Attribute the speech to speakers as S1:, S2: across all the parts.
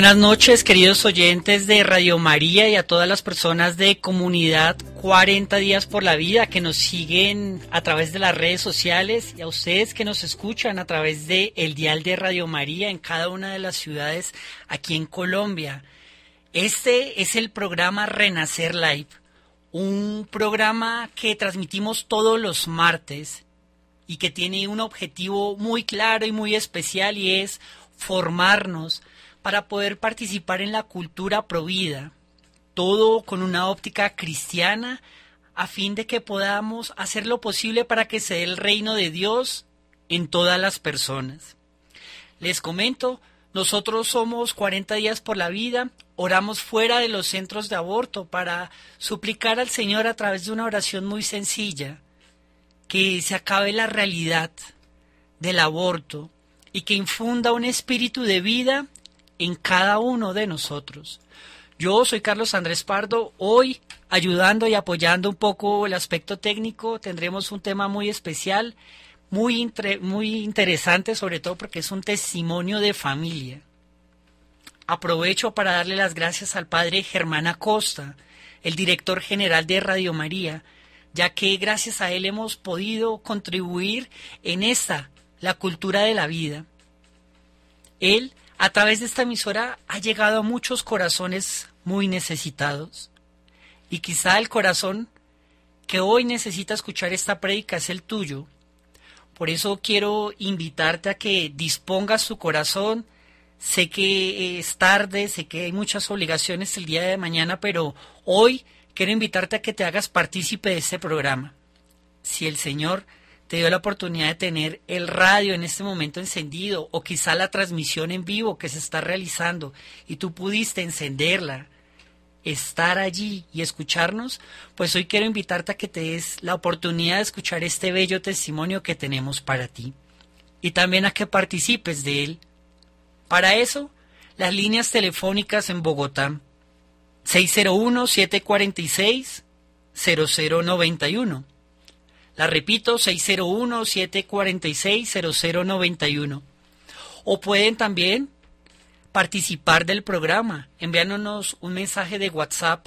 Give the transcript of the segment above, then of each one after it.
S1: buenas noches, queridos oyentes de Radio María y a todas las personas de comunidad 40 días por la vida que nos siguen a través de las redes sociales y a ustedes que nos escuchan a través de el dial de Radio María en cada una de las ciudades aquí en Colombia. Este es el programa Renacer Live, un programa que transmitimos todos los martes y que tiene un objetivo muy claro y muy especial y es formarnos para poder participar en la cultura provida, todo con una óptica cristiana, a fin de que podamos hacer lo posible para que se dé el reino de Dios en todas las personas. Les comento, nosotros somos 40 días por la vida, oramos fuera de los centros de aborto para suplicar al Señor a través de una oración muy sencilla, que se acabe la realidad del aborto y que infunda un espíritu de vida en cada uno de nosotros. Yo soy Carlos Andrés Pardo, hoy ayudando y apoyando un poco el aspecto técnico, tendremos un tema muy especial, muy, muy interesante, sobre todo porque es un testimonio de familia. aprovecho para darle las gracias al padre Germán Acosta, el director general de Radio María, ya que gracias a él hemos podido contribuir en esta, la cultura de la vida. Él, a través de esta emisora, ha llegado a muchos corazones muy necesitados. Y quizá el corazón que hoy necesita escuchar esta prédica es el tuyo. Por eso quiero invitarte a que dispongas tu corazón. Sé que es tarde, sé que hay muchas obligaciones el día de mañana, pero hoy quiero invitarte a que te hagas partícipe de este programa. Si el Señor te dio la oportunidad de tener el radio en este momento encendido o quizá la transmisión en vivo que se está realizando y tú pudiste encenderla, estar allí y escucharnos, pues hoy quiero invitarte a que te des la oportunidad de escuchar este bello testimonio que tenemos para ti y también a que participes de él. Para eso, las líneas telefónicas en Bogotá 601-746-0091. La repito, 601-746-0091. O pueden también participar del programa enviándonos un mensaje de WhatsApp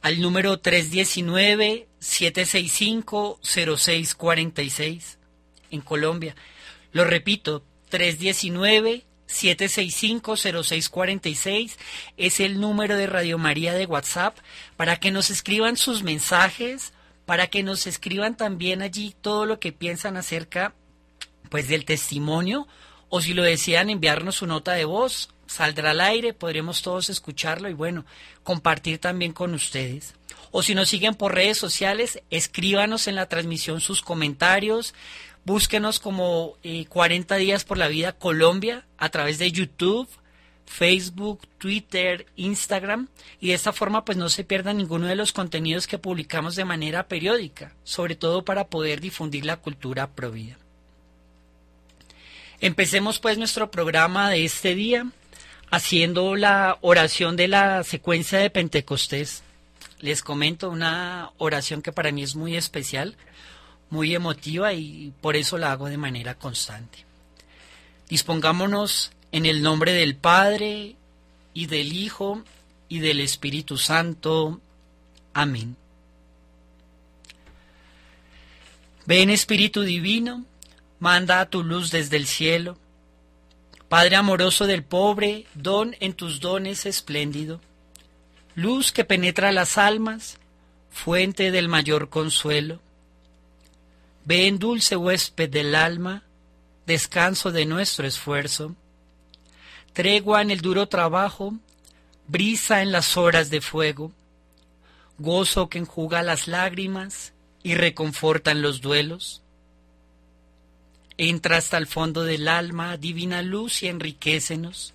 S1: al número 319-765-0646 en Colombia. Lo repito, 319 765-0646 es el número de Radio María de WhatsApp para que nos escriban sus mensajes, para que nos escriban también allí todo lo que piensan acerca pues del testimonio o si lo desean enviarnos su nota de voz, saldrá al aire, podremos todos escucharlo y bueno, compartir también con ustedes. O si nos siguen por redes sociales, escríbanos en la transmisión sus comentarios, Búsquenos como 40 eh, días por la vida Colombia a través de YouTube, Facebook, Twitter, Instagram y de esta forma pues no se pierdan ninguno de los contenidos que publicamos de manera periódica, sobre todo para poder difundir la cultura provida. Empecemos pues nuestro programa de este día haciendo la oración de la secuencia de Pentecostés. Les comento una oración que para mí es muy especial muy emotiva y por eso la hago de manera constante. Dispongámonos en el nombre del Padre y del Hijo y del Espíritu Santo. Amén. Ven Espíritu Divino, manda a tu luz desde el cielo. Padre amoroso del pobre, don en tus dones espléndido. Luz que penetra las almas, fuente del mayor consuelo Ven, dulce huésped del alma, descanso de nuestro esfuerzo, tregua en el duro trabajo, brisa en las horas de fuego, gozo que enjuga las lágrimas y reconforta en los duelos. Entra hasta el fondo del alma, divina luz, y enriquecenos.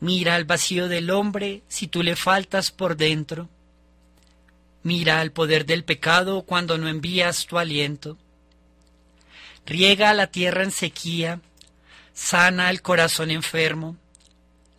S1: Mira al vacío del hombre si tú le faltas por dentro. Mira al poder del pecado cuando no envías tu aliento riega la tierra en sequía, sana el corazón enfermo,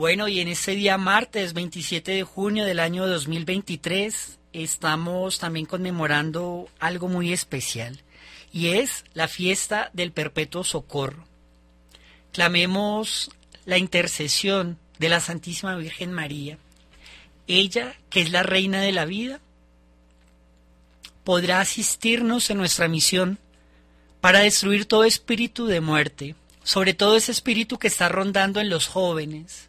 S1: Bueno, y en este día martes 27 de junio del año 2023 estamos también conmemorando algo muy especial y es la fiesta del perpetuo socorro. Clamemos la intercesión de la Santísima Virgen María. Ella, que es la reina de la vida, podrá asistirnos en nuestra misión para destruir todo espíritu de muerte, sobre todo ese espíritu que está rondando en los jóvenes,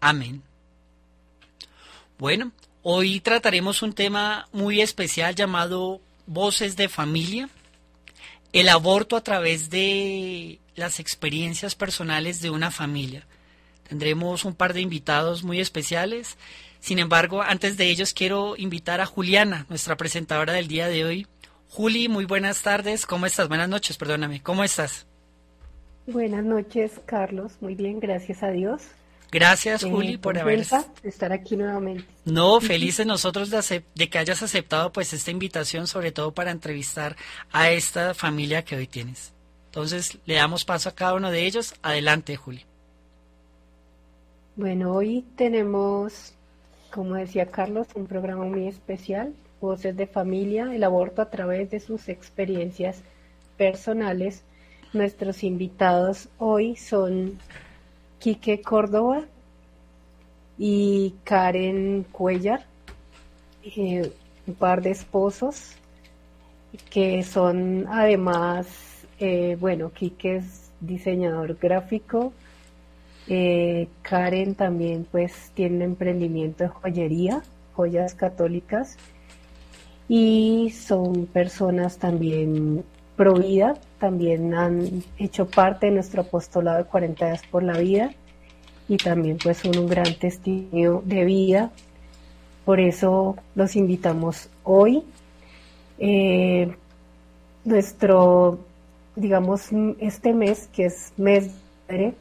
S1: Amén. Bueno, hoy trataremos un tema muy especial llamado Voces de Familia, el aborto a través de las experiencias personales de una familia. Tendremos un par de invitados muy especiales. Sin embargo, antes de ellos quiero invitar a Juliana, nuestra presentadora del día de hoy. Juli, muy buenas tardes. ¿Cómo estás? Buenas noches, perdóname. ¿Cómo estás?
S2: Buenas noches, Carlos. Muy bien, gracias a Dios.
S1: Gracias, eh, Juli, por haber
S2: estar aquí nuevamente.
S1: No, felices nosotros de, de, que hayas aceptado pues esta invitación, sobre todo para entrevistar a esta familia que hoy tienes. Entonces, le damos paso a cada uno de ellos. Adelante, Juli.
S2: Bueno, hoy tenemos, como decía Carlos, un programa muy especial, Voces de Familia, el aborto a través de sus experiencias personales. Nuestros invitados hoy son Quique Córdoba y Karen Cuellar, eh, un par de esposos que son además, eh, bueno, Quique es diseñador gráfico, eh, Karen también pues tiene emprendimiento de joyería, joyas católicas, y son personas también pro vida, también han hecho parte de nuestro apostolado de 40 días por la vida y también pues son un gran testimonio de vida. Por eso los invitamos hoy. Eh, nuestro, digamos, este mes, que es mes de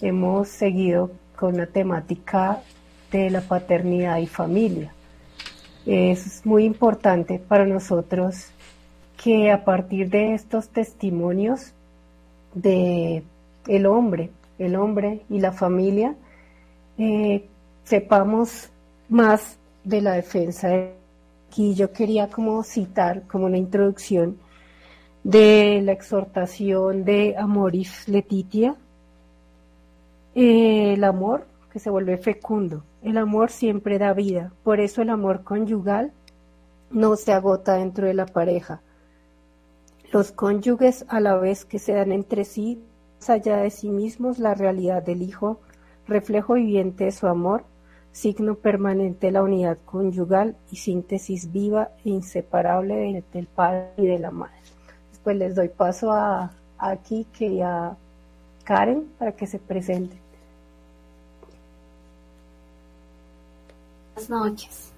S2: hemos seguido con la temática de la paternidad y familia. Es muy importante para nosotros que a partir de estos testimonios de el hombre, el hombre y la familia, eh, sepamos más de la defensa. Aquí yo quería como citar como una introducción de la exhortación de Amoris Letitia, el amor que se vuelve fecundo, el amor siempre da vida, por eso el amor conyugal no se agota dentro de la pareja, los cónyuges, a la vez que se dan entre sí, más allá de sí mismos, la realidad del Hijo, reflejo viviente de su amor, signo permanente de la unidad conyugal y síntesis viva e inseparable del, Padre y de la Madre. Después les doy paso a, a Kike y a Karen para que se presenten.
S3: Buenas noches.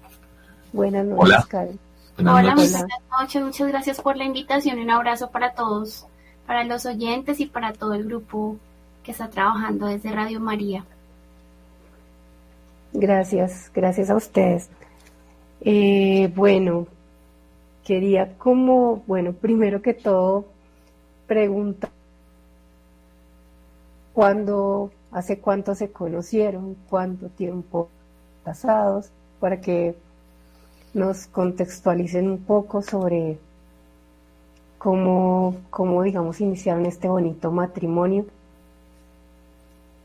S2: Buenas noches, Karen.
S3: Hola, buenas noches, muchas gracias por la invitación y un abrazo para todos, para los oyentes y para todo el grupo que está trabajando desde Radio María.
S2: Gracias, gracias a ustedes. Eh, bueno, quería como, bueno, primero que todo, preguntar cuándo, hace cuánto se conocieron, cuánto tiempo casados, para que nos contextualicen un poco sobre cómo, cómo digamos, iniciaron este bonito matrimonio.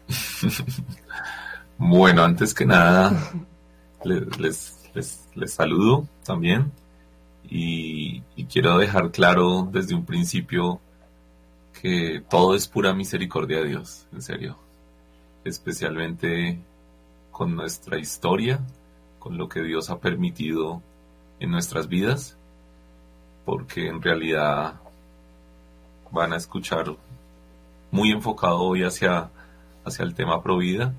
S4: bueno, antes que nada, les, les, saludo también y, y quiero dejar claro desde un principio que todo es pura misericordia de Dios, en serio, especialmente con nuestra historia, con lo que Dios ha permitido en nuestras vidas, porque en realidad van a escuchar muy enfocado hoy hacia, hacia el tema provida,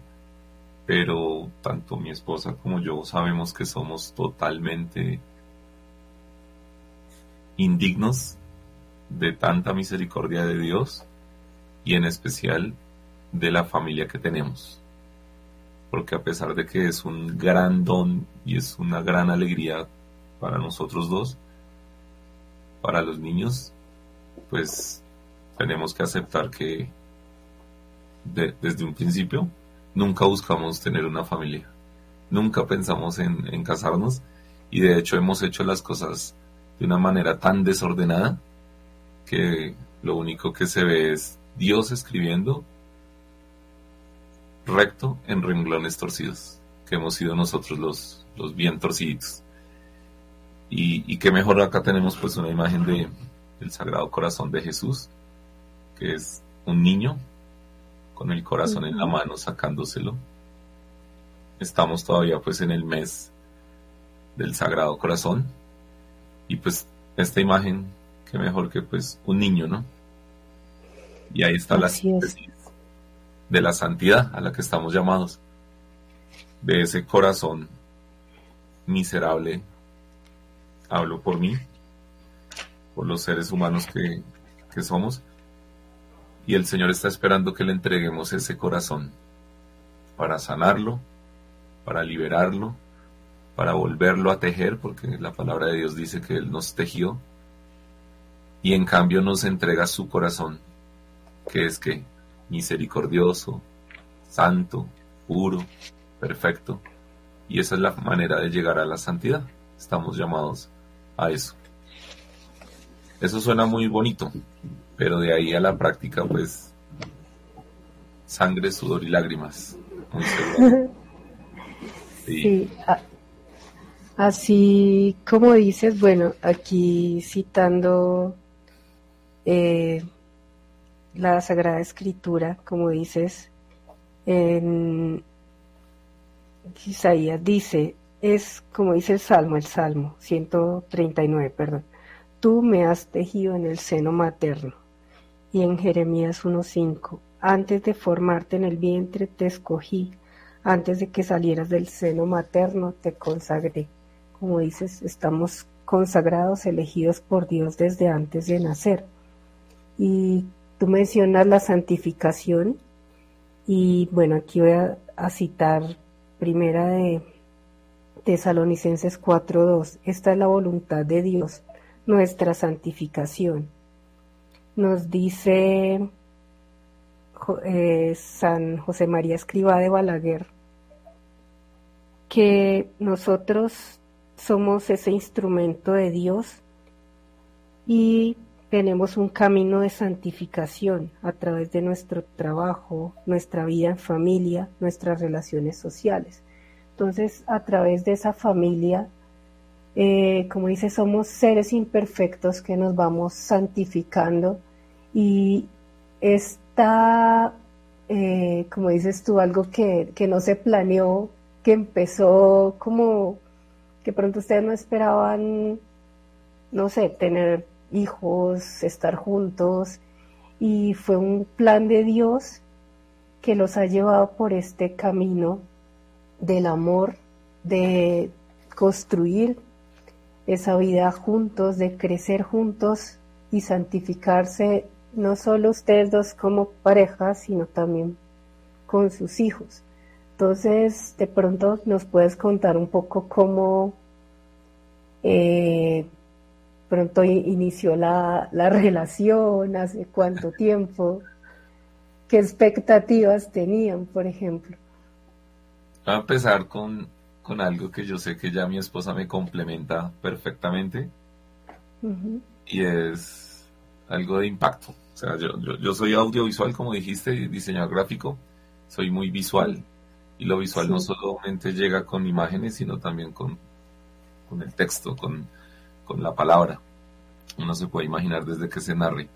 S4: pero tanto mi esposa como yo sabemos que somos totalmente indignos de tanta misericordia de Dios y en especial de la familia que tenemos porque a pesar de que es un gran don y es una gran alegría para nosotros dos, para los niños, pues tenemos que aceptar que desde un principio nunca buscamos tener una familia, nunca pensamos en, casarnos y de hecho hemos hecho las cosas de una manera tan desordenada que lo único que se ve es Dios escribiendo recto en renglones torcidos, que hemos sido nosotros los, los bien torcidos. Y, y qué mejor acá tenemos pues una imagen de el Sagrado Corazón de Jesús, que es un niño con el corazón en la mano sacándoselo. estamos todavía pues en el mes del Sagrado Corazón y pues esta imagen, que mejor que pues un niño, ¿no? Y ahí está la síntesis de la santidad a la que estamos llamados, de ese corazón miserable, hablo por mí, por los seres humanos que, que somos, y el Señor está esperando que le entreguemos ese corazón para sanarlo, para liberarlo, para volverlo a tejer, porque la palabra de Dios dice que Él nos tejió, y en cambio nos entrega su corazón, que es que misericordioso, santo, puro, perfecto, y esa es la manera de llegar a la santidad. Estamos llamados a eso. Eso suena muy bonito, pero de ahí a la práctica, pues, sangre, sudor y lágrimas.
S2: Sí. Así como dices, bueno, aquí citando eh, la Sagrada Escritura, como dices, en Isaías dice, es como dice el Salmo, el Salmo 139, perdón, tú me has tejido en el seno materno. Y en Jeremías 1.5, antes de formarte en el vientre te escogí, antes de que salieras del seno materno te consagré. Como dices, estamos consagrados, elegidos por Dios desde antes de nacer. Y tú mencionas la santificación y bueno, aquí voy a, citar primera de Tesalonicenses 4.2. Esta es la voluntad de Dios, nuestra santificación. Nos dice eh, San José María Escriba de Balaguer que nosotros somos ese instrumento de Dios y tenemos un camino de santificación a través de nuestro trabajo, nuestra vida en familia, nuestras relaciones sociales. Entonces, a través de esa familia, eh, como dice, somos seres imperfectos que nos vamos santificando y está, eh, como dices tú, algo que, que no se planeó, que empezó como que pronto ustedes no esperaban, no sé, tener hijos, estar juntos, y fue un plan de Dios que los ha llevado por este camino del amor, de construir esa vida juntos, de crecer juntos y santificarse no solo ustedes dos como pareja, sino también con sus hijos. Entonces, de pronto nos puedes contar un poco cómo eh, pronto inició la, relación, hace cuánto tiempo, qué expectativas tenían, por ejemplo.
S4: Voy a empezar con, algo que yo sé que ya mi esposa me complementa perfectamente y es algo de impacto. O sea, yo, yo, soy audiovisual, como dijiste, diseñador gráfico, soy muy visual y lo visual no solamente llega con imágenes, sino también con, con el texto, con, con la palabra. Uno se puede imaginar desde que se narre.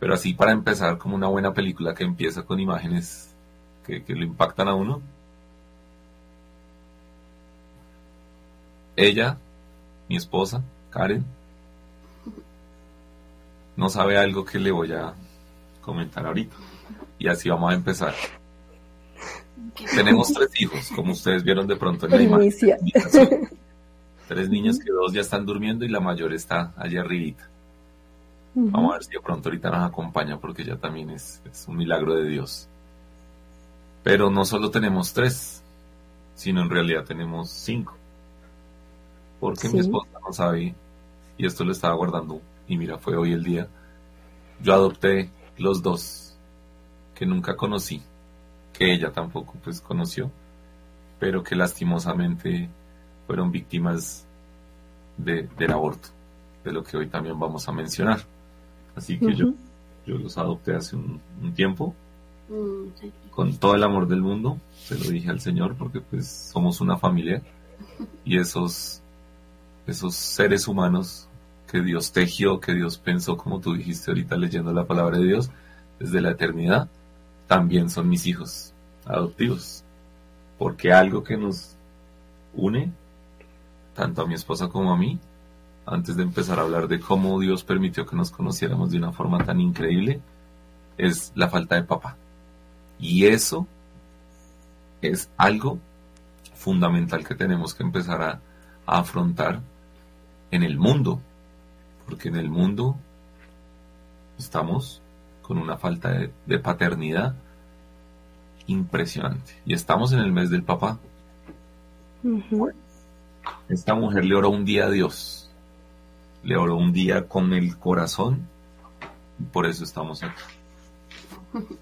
S4: Pero así para empezar, como una buena película que empieza con imágenes que, que lo impactan a uno. Ella, mi esposa, Karen, no sabe algo que le voy a comentar ahorita. Y así vamos a empezar. Tenemos tres hijos, como ustedes vieron de pronto en la imagen. Tres niños que dos ya están durmiendo y la mayor está allá arribita. Vamos a ver si de pronto ahorita nos acompaña porque ya también es, un milagro de Dios. Pero no solo tenemos tres, sino en realidad tenemos cinco. Porque mi esposa no sabe, y esto lo estaba guardando, y mira, fue hoy el día. Yo adopté los dos que nunca conocí, que ella tampoco pues conoció, pero que lastimosamente fueron víctimas de, del aborto, de lo que hoy también vamos a mencionar. Así que yo, yo los adopté hace un, tiempo, mm, con todo el amor del mundo, se lo dije al Señor, porque pues somos una familia y esos, esos seres humanos que Dios tejió, que Dios pensó, como tú dijiste ahorita leyendo la palabra de Dios, desde la eternidad, también son mis hijos adoptivos. porque algo que nos une, tanto a mi esposa como a mí, antes de empezar a hablar de cómo Dios permitió que nos conociéramos de una forma tan increíble, es la falta de papá. Y eso es algo fundamental que tenemos que empezar a, afrontar en el mundo, porque en el mundo estamos con una falta de, paternidad impresionante. Y estamos en el mes del papá. Esta mujer le oró un día a Dios, le oró un día con el corazón, y por eso estamos aquí.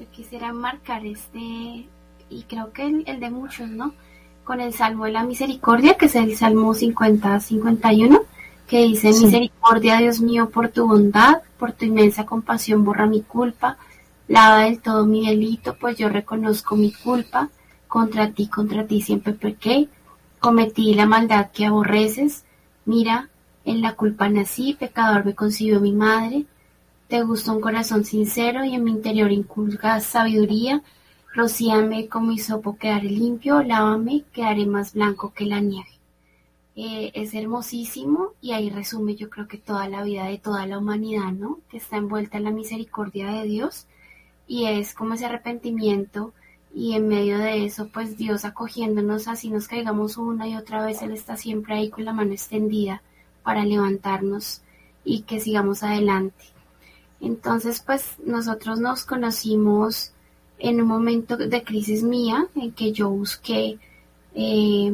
S3: Yo quisiera marcar este y creo que el, de muchos, ¿no? Con el Salmo de la Misericordia, que es el Salmo 50-51, que dice, Misericordia, Dios mío, por tu bondad, por tu inmensa compasión, borra mi culpa, lava del todo mi delito, pues yo reconozco mi culpa, contra ti, contra ti siempre pequé, cometí la maldad que aborreces, mira, en la culpa nací, pecador me concibió mi madre, te gusta un corazón sincero y en mi interior inculcas sabiduría, Rocíame como hisopo quedaré limpio, lávame, quedaré más blanco que la nieve. Eh, es hermosísimo y ahí resume yo creo que toda la vida de toda la humanidad, ¿no? Que está envuelta en la misericordia de Dios y es como ese arrepentimiento y en medio de eso pues Dios acogiéndonos así nos caigamos una y otra vez, Él está siempre ahí con la mano extendida para levantarnos y que sigamos adelante. Entonces pues nosotros nos conocimos en un momento de crisis mía en que yo busqué eh,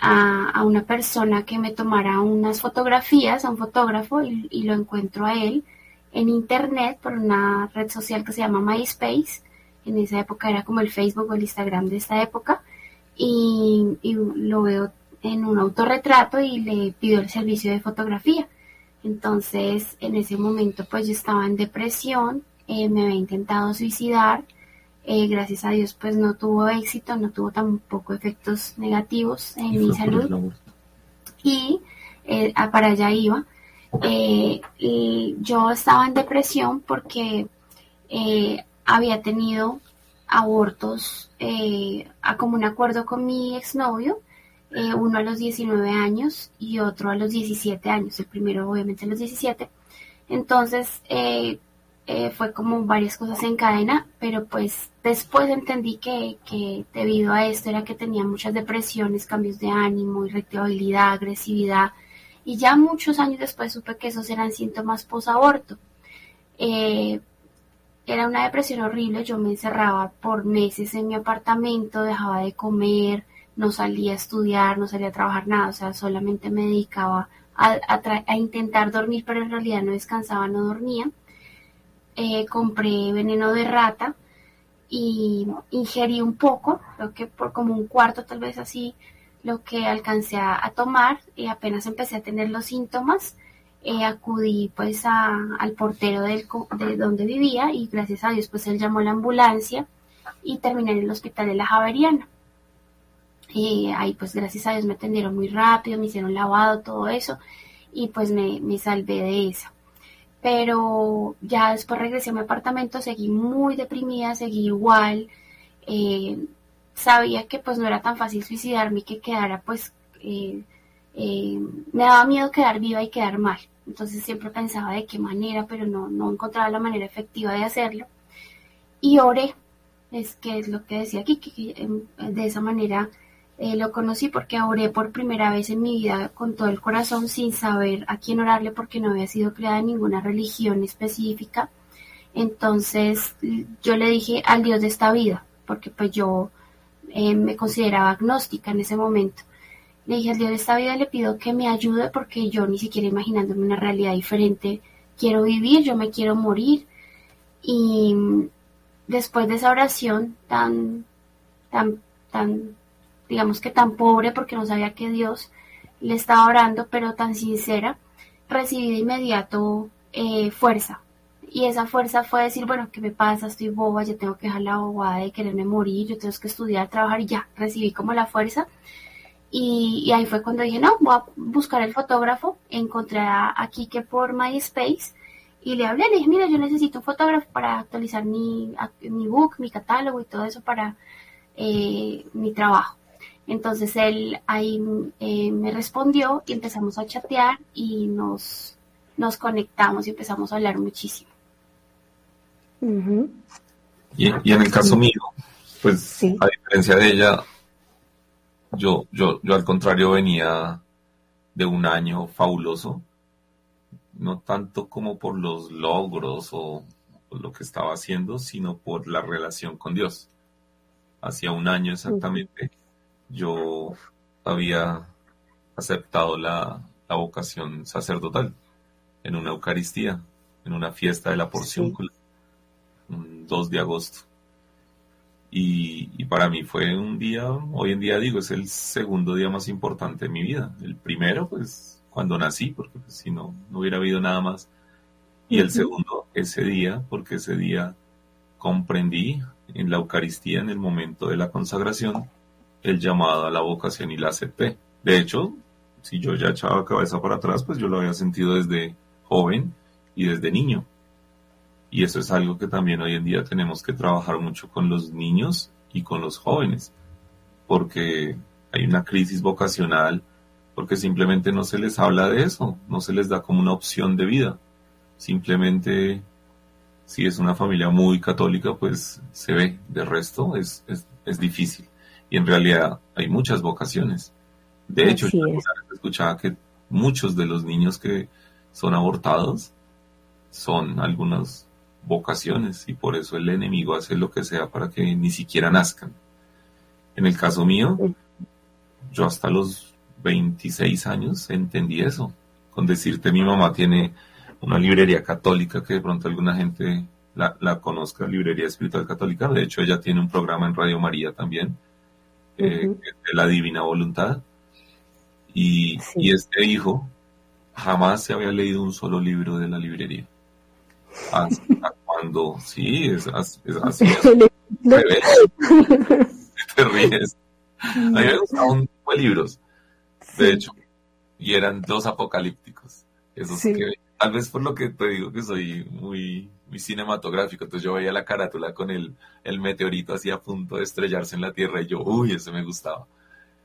S3: a, una persona que me tomara unas fotografías, a un fotógrafo, y, lo encuentro a él en internet por una red social que se llama MySpace. En esa época era como el Facebook o el Instagram de esta época. Y, lo veo en un autorretrato y le pido el servicio de fotografía. Entonces, en ese momento, pues yo estaba en depresión, eh, me había intentado suicidar, eh, gracias a Dios pues no tuvo éxito, no tuvo tampoco efectos negativos en mi salud. Y eh, para allá iba. Yo estaba en depresión porque había tenido abortos a como un acuerdo con mi exnovio, uno a los 19 años y otro a los 17 años, el primero obviamente a los 17. Entonces, eh, fue como varias cosas en cadena, pero pues después entendí que, que, debido a esto era que tenía muchas depresiones, cambios de ánimo, irritabilidad, agresividad, y ya muchos años después supe que esos eran síntomas posaborto. Era una depresión horrible, yo me encerraba por meses en mi apartamento, dejaba de comer, no salía a estudiar, no salía a trabajar nada, o sea, solamente me dedicaba a, a intentar dormir, pero en realidad no descansaba, no dormía. Eh, compré veneno de rata y ingerí un poco, creo que por como un cuarto tal vez así, lo que alcancé a, tomar y apenas empecé a tener los síntomas, eh, acudí pues al portero del, de donde vivía y gracias a Dios pues él llamó a la ambulancia y terminé en el hospital de la Javeriana. Y ahí pues gracias a Dios me atendieron muy rápido, me hicieron lavado, todo eso y pues me, me salvé de eso pero ya después regresé a mi apartamento, seguí muy deprimida, seguí igual, eh, sabía que pues no era tan fácil suicidarme y que quedara pues, eh, eh, me daba miedo quedar viva y quedar mal, entonces siempre pensaba de qué manera, pero no, no encontraba la manera efectiva de hacerlo, y oré, es que es lo que decía aquí, que em, de esa manera eh, lo conocí porque oré por primera vez en mi vida con todo el corazón sin saber a quién orarle porque no había sido creada en ninguna religión específica. Entonces yo le dije al Dios de esta vida, porque pues yo eh, me consideraba agnóstica en ese momento. Le dije al Dios de esta vida le pido que me ayude porque yo ni siquiera imaginándome una realidad diferente quiero vivir, yo me quiero morir. Y después de esa oración tan, tan, tan digamos que tan pobre porque no sabía que Dios le estaba orando, pero tan sincera, recibí de inmediato eh, fuerza. Y esa fuerza fue decir, bueno, ¿qué me pasa? Estoy boba, yo tengo que dejar la bobada de quererme morir, yo tengo que estudiar, trabajar y ya, recibí como la fuerza. Y, ahí fue cuando dije, no, voy a buscar el fotógrafo, encontré a, Kike por MySpace y le hablé, le dije, mira, yo necesito un fotógrafo para actualizar mi, mi book, mi catálogo y todo eso para eh, mi trabajo. Entonces él ahí eh, me respondió y empezamos a chatear y nos, nos conectamos y empezamos a hablar muchísimo.
S4: y, en el caso mío, pues a diferencia de ella, yo, yo, yo al contrario venía de un año fabuloso, no tanto como por los logros o, lo que estaba haciendo, sino por la relación con Dios. Hacía un año exactamente yo había aceptado la, vocación sacerdotal en una Eucaristía, en una fiesta de la porción, un 2 de agosto. Y, para mí fue un día, hoy en día digo, es el segundo día más importante de mi vida. El primero, pues, cuando nací, porque pues, si no, no hubiera habido nada más. Y el segundo, ese día, porque ese día comprendí en la Eucaristía, en el momento de la consagración, el llamado a la vocación y la acepté. De hecho, si yo ya echaba cabeza para atrás, pues yo lo había sentido desde joven y desde niño. Y eso es algo que también hoy en día tenemos que trabajar mucho con los niños y con los jóvenes, porque hay una crisis vocacional, porque simplemente no se les habla de eso, no se les da como una opción de vida. Simplemente, si es una familia muy católica, pues se ve, de resto es, es, difícil. Y en realidad hay muchas vocaciones. De hecho, yo escuchaba que muchos de los niños que son abortados son algunos vocaciones y por eso el enemigo hace lo que sea para que ni siquiera nazcan. En el caso mío, yo hasta los 26 años entendí eso. Con decirte, mi mamá tiene una librería católica que de pronto alguna gente la, conozca, Librería Espiritual Católica. De hecho, ella tiene un programa en Radio María también, eh, de la Divina Voluntad. Y, y este hijo jamás se había leído un solo libro de la librería hasta cuando, sí, es, así. Te ríes. A mí me gustaban un tipo de libros, de hecho, y eran dos apocalípticos. Esos que, tal vez por lo que te digo que soy muy, muy cinematográfico, entonces yo veía la carátula con el, el meteorito así a punto de estrellarse en la Tierra y yo, uy, ese me gustaba.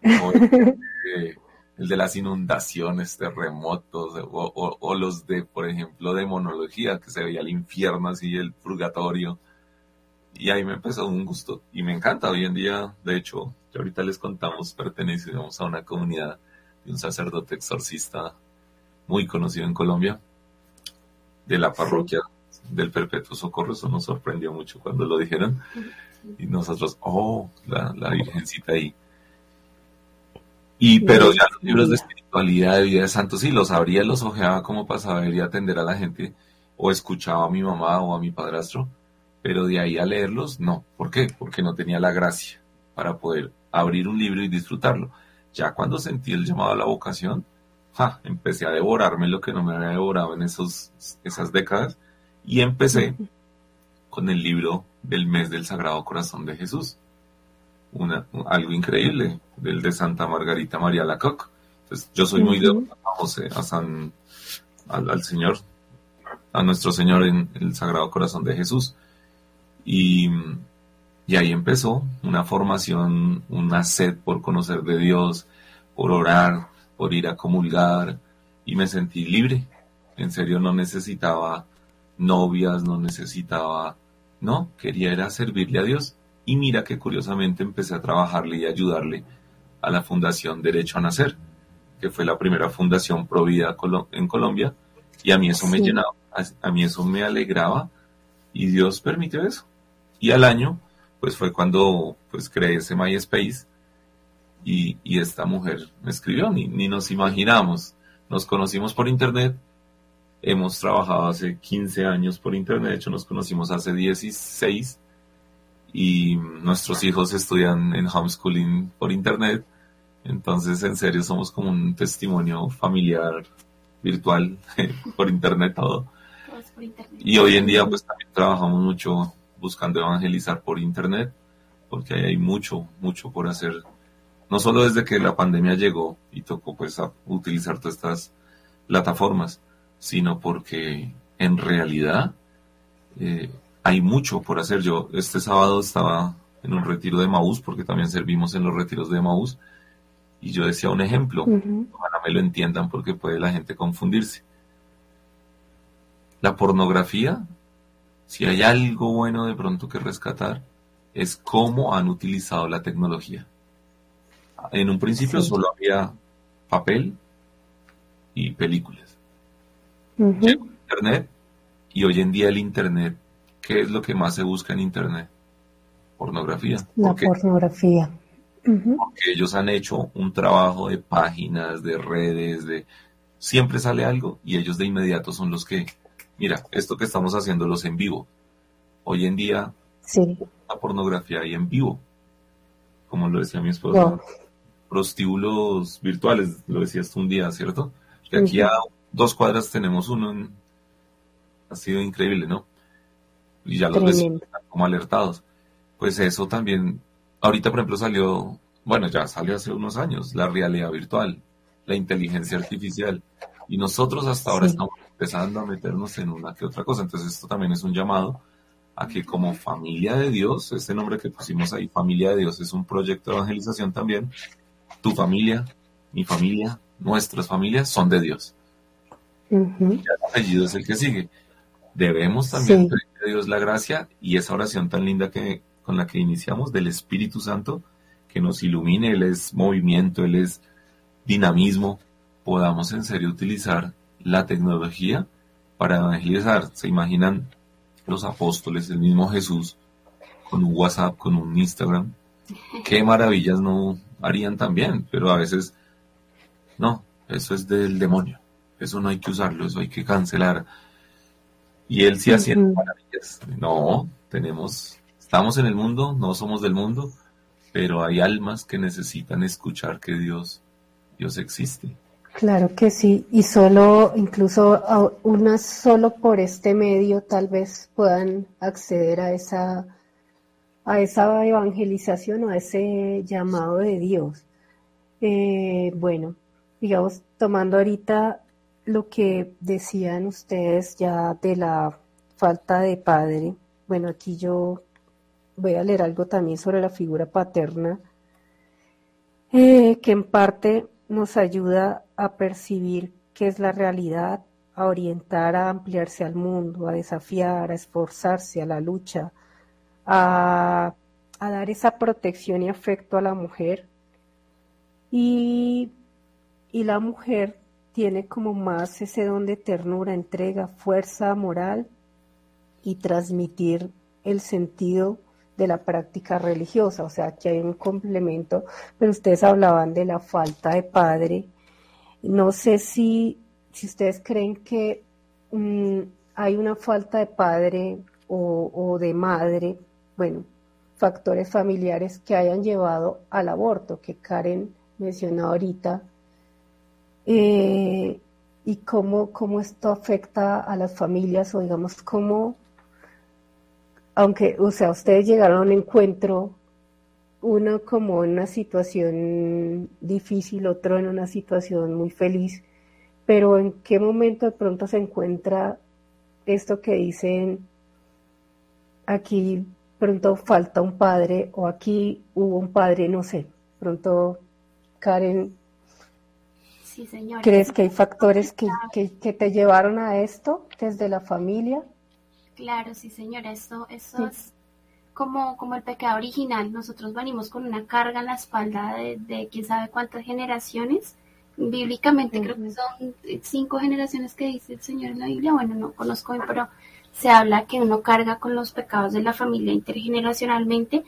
S4: el de las inundaciones, terremotos, o, los de, por ejemplo, demonología, que se veía el infierno así, el purgatorio. Y ahí me empezó un gusto. Y me encanta hoy en día, de hecho, ya ahorita les contamos, pertenecemos a una comunidad de un sacerdote exorcista muy conocido en Colombia, de la parroquia del Perpetuo Socorro. Eso nos sorprendió mucho cuando lo dijeron. Y nosotros, oh, la, la Virgencita ahí. Y, pero ya los libros de espiritualidad, de vida de santos, sí, los abría, los ojeaba como para saber y atender a la gente, o escuchaba a mi mamá o a mi padrastro, pero de ahí a leerlos, no. ¿Por qué? Porque no tenía la gracia para poder abrir un libro y disfrutarlo. Ya cuando sentí el llamado a la vocación, ja, empecé a devorarme lo que no me había devorado en esos, esas décadas, y empecé con el libro del mes del Sagrado Corazón de Jesús una, algo increíble, del de Santa Margarita María Lacoque. Entonces, yo soy muy de a José, a San, al, Señor, a nuestro Señor en el Sagrado Corazón de Jesús. Y, y ahí empezó una formación, una sed por conocer de Dios, por orar, por ir a comulgar, y me sentí libre. En serio, no necesitaba novias, no necesitaba, no, quería era servirle a Dios. Y mira que curiosamente empecé a trabajarle y ayudarle a la Fundación Derecho a Nacer, que fue la primera fundación provida en Colombia, y a mí eso me llenaba, a, mí eso me alegraba, y Dios permitió eso. Y al año, pues fue cuando pues creé ese MySpace, y, y esta mujer me escribió, ni, ni nos imaginamos, nos conocimos por internet, hemos trabajado hace 15 años por internet, de hecho nos conocimos hace 16, y nuestros hijos estudian en homeschooling por internet. Entonces, en serio, somos como un testimonio familiar virtual por internet todo. Y hoy en día, pues también trabajamos mucho buscando evangelizar por internet, porque ahí hay mucho, mucho por hacer. No solo desde que la pandemia llegó y tocó pues utilizar todas estas plataformas, sino porque en realidad eh, hay mucho por hacer. Yo este sábado estaba en un retiro de Maús, porque también servimos en los retiros de Maús, y yo decía un ejemplo, ojalá me lo entiendan porque puede la gente confundirse. La pornografía, si hay algo bueno de pronto que rescatar, es cómo han utilizado la tecnología. En un principio solo había papel y películas. Internet y hoy en día el Internet, ¿qué es lo que más se busca en Internet? Pornografía.
S2: La pornografía.
S4: Porque ellos han hecho un trabajo de páginas, de redes, de... Siempre sale algo y ellos de inmediato son los que... Mira, esto que estamos haciendo los en vivo. Hoy en día
S2: sí.
S4: la pornografía hay en vivo. Como lo decía mi esposa. Prostíbulos virtuales, lo decías tú un día, ¿cierto? Que aquí a dos cuadras tenemos uno. Ha sido increíble, ¿no? Y ya los vecinos están como alertados. Pues eso también ahorita, por ejemplo, salió, bueno, ya salió hace unos años, la realidad virtual, la inteligencia artificial. Y nosotros hasta ahora estamos empezando a meternos en una que otra cosa. Entonces esto también es un llamado a que como familia de Dios, este nombre que pusimos ahí, familia de Dios, es un proyecto de evangelización también. Tu familia, mi familia, nuestras familias son de Dios. el apellido es el que sigue. Debemos también pedir Dios la gracia y esa oración tan linda que con la que iniciamos del Espíritu Santo, que nos ilumine, Él es movimiento, Él es dinamismo, podamos en serio utilizar la tecnología para evangelizar. ¿Se imaginan los apóstoles, el mismo Jesús, con un WhatsApp, con un Instagram? Qué maravillas no harían también, pero a veces no, eso es del demonio, eso no hay que usarlo, eso hay que cancelar. Y él sí haciendo maravillas. No, tenemos Estamos en el mundo, no somos del mundo, pero hay almas que necesitan escuchar que Dios, Dios existe.
S2: Claro que sí, y solo, incluso unas solo por este medio tal vez puedan acceder a esa, a esa evangelización o a ese llamado de Dios. Eh, bueno, digamos, tomando ahorita lo que decían ustedes ya de la falta de padre, bueno, aquí yo voy a leer algo también sobre la figura paterna, eh, que en parte nos ayuda a percibir qué es la realidad, a orientar, a ampliarse al mundo, a desafiar, a esforzarse, a la lucha, a, a dar esa protección y afecto a la mujer. Y, y la mujer tiene como más ese don de ternura, entrega, fuerza moral y transmitir el sentido de la práctica religiosa, o sea, que hay un complemento, pero ustedes hablaban de la falta de padre. No sé si, si ustedes creen que mm, hay una falta de padre o, de madre, bueno, factores familiares que hayan llevado al aborto, que Karen mencionó ahorita, eh, y cómo, cómo esto afecta a las familias o digamos cómo aunque, o sea, ustedes llegaron a un encuentro, uno como en una situación difícil, otro en una situación muy feliz, pero ¿en qué momento de pronto se encuentra esto que dicen, aquí pronto falta un padre o aquí hubo un padre, no sé, pronto Karen,
S3: sí, señora.
S2: ¿crees que hay factores que, que te llevaron a esto desde la familia?
S3: Claro, sí, señora, eso, eso es como, como el pecado original. Nosotros venimos con una carga en la espalda de, quién sabe cuántas generaciones. Bíblicamente creo que son cinco generaciones que dice el Señor en la Biblia. Bueno, no conozco bien, pero se habla que uno carga con los pecados de la familia intergeneracionalmente.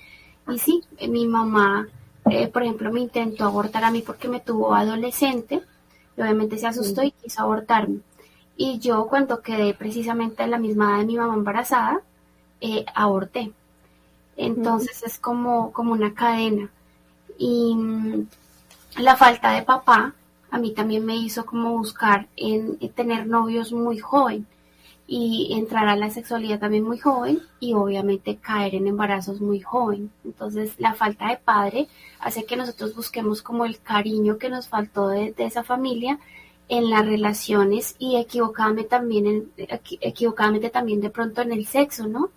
S3: Y sí, mi mamá, eh, por ejemplo, me intentó abortar a mí porque me tuvo adolescente. Y obviamente se asustó y quiso abortarme. Y yo cuando quedé precisamente en la misma edad de mi mamá embarazada, eh, aborté. Entonces es como, como una cadena. Y mm, la falta de papá a mí también me hizo como buscar en, tener novios muy joven y entrar a la sexualidad también muy joven y obviamente caer en embarazos muy joven. Entonces la falta de padre hace que nosotros busquemos como el cariño que nos faltó de, de esa familia en las relaciones y equivocadamente también, en, equivocadamente también de pronto en el sexo, ¿no?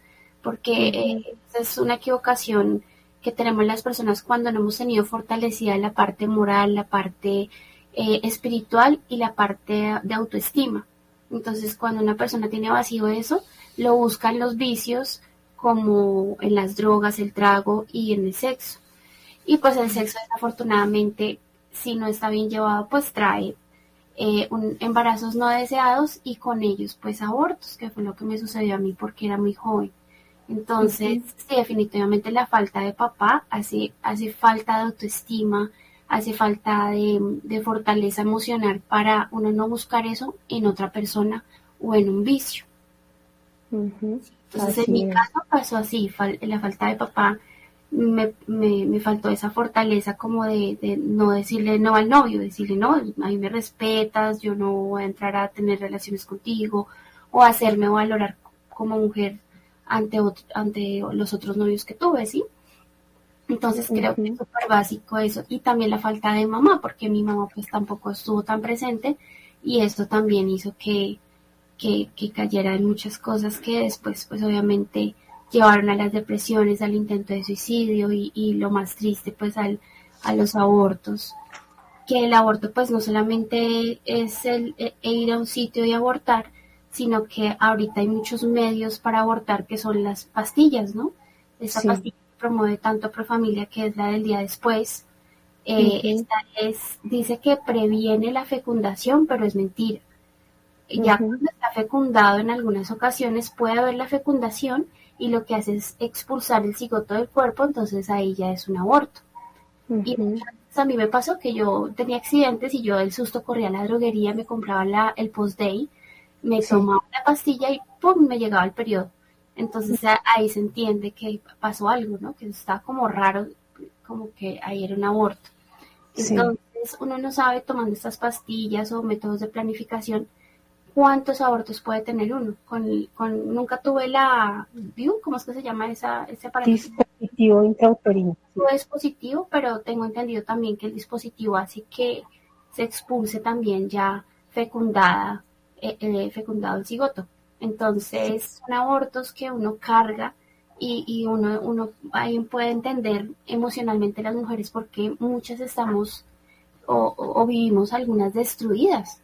S3: Porque eh, es una equivocación que tenemos las personas cuando no hemos tenido fortalecida la parte moral, la parte eh, espiritual y la parte de autoestima. Entonces, cuando una persona tiene vacío eso, lo busca en los vicios como en las drogas, el trago y en el sexo. Y pues el sexo desafortunadamente, si no está bien llevado, pues trae eh, un, embarazos no deseados y con ellos pues abortos, que fue lo que me sucedió a mí porque era muy joven. Entonces, sí, definitivamente la falta de papá hace, hace falta de autoestima, hace falta de, fortaleza emocional para uno no buscar eso en otra persona o en un vicio. Entonces, en mi caso pasó así, la falta de papá me, me, faltó esa fortaleza como de, de, no decirle no al novio, decirle no, a mí me respetas, yo no voy a entrar a tener relaciones contigo o hacerme valorar como mujer ante, ante los otros novios que tuve, ¿sí? Entonces creo que es súper básico eso. Y también la falta de mamá, porque mi mamá pues tampoco estuvo tan presente y esto también hizo que, que, que cayera en muchas cosas que después pues obviamente llevaron a las depresiones, al intento de suicidio y, y lo más triste pues al, a los abortos. Que el aborto pues no solamente es el, e, e ir a un sitio y abortar, sino que ahorita hay muchos medios para abortar que son las pastillas, ¿no? Esa pastilla promueve tanto Profamilia, que es la del día después. Eh, esta es, dice que previene la fecundación, pero es mentira. Ya cuando está fecundado en algunas ocasiones puede haber la fecundación y lo que hace es expulsar el cigoto del cuerpo, entonces ahí ya es un aborto. Y a mí me pasó que yo tenía accidentes y yo del susto corría a la droguería, me compraba la, el post-day me tomaba la pastilla y ¡pum! me llegaba el periodo. Entonces ahí se entiende que pasó algo, ¿no? Que está como raro, como que ahí era un aborto. Entonces uno no sabe tomando estas pastillas o métodos de planificación cuántos abortos puede tener uno. Con, con nunca tuve la, ¿cómo es que se llama esa, ese aparato?
S2: Dispositivo intrauterino.
S3: No es positivo, pero tengo entendido también que el dispositivo hace que se expulse también ya fecundada eh, eh, fecundado el cigoto. Entonces, son abortos que uno carga y, y uno, uno ahí puede entender emocionalmente las mujeres porque muchas estamos o, vivimos algunas destruidas.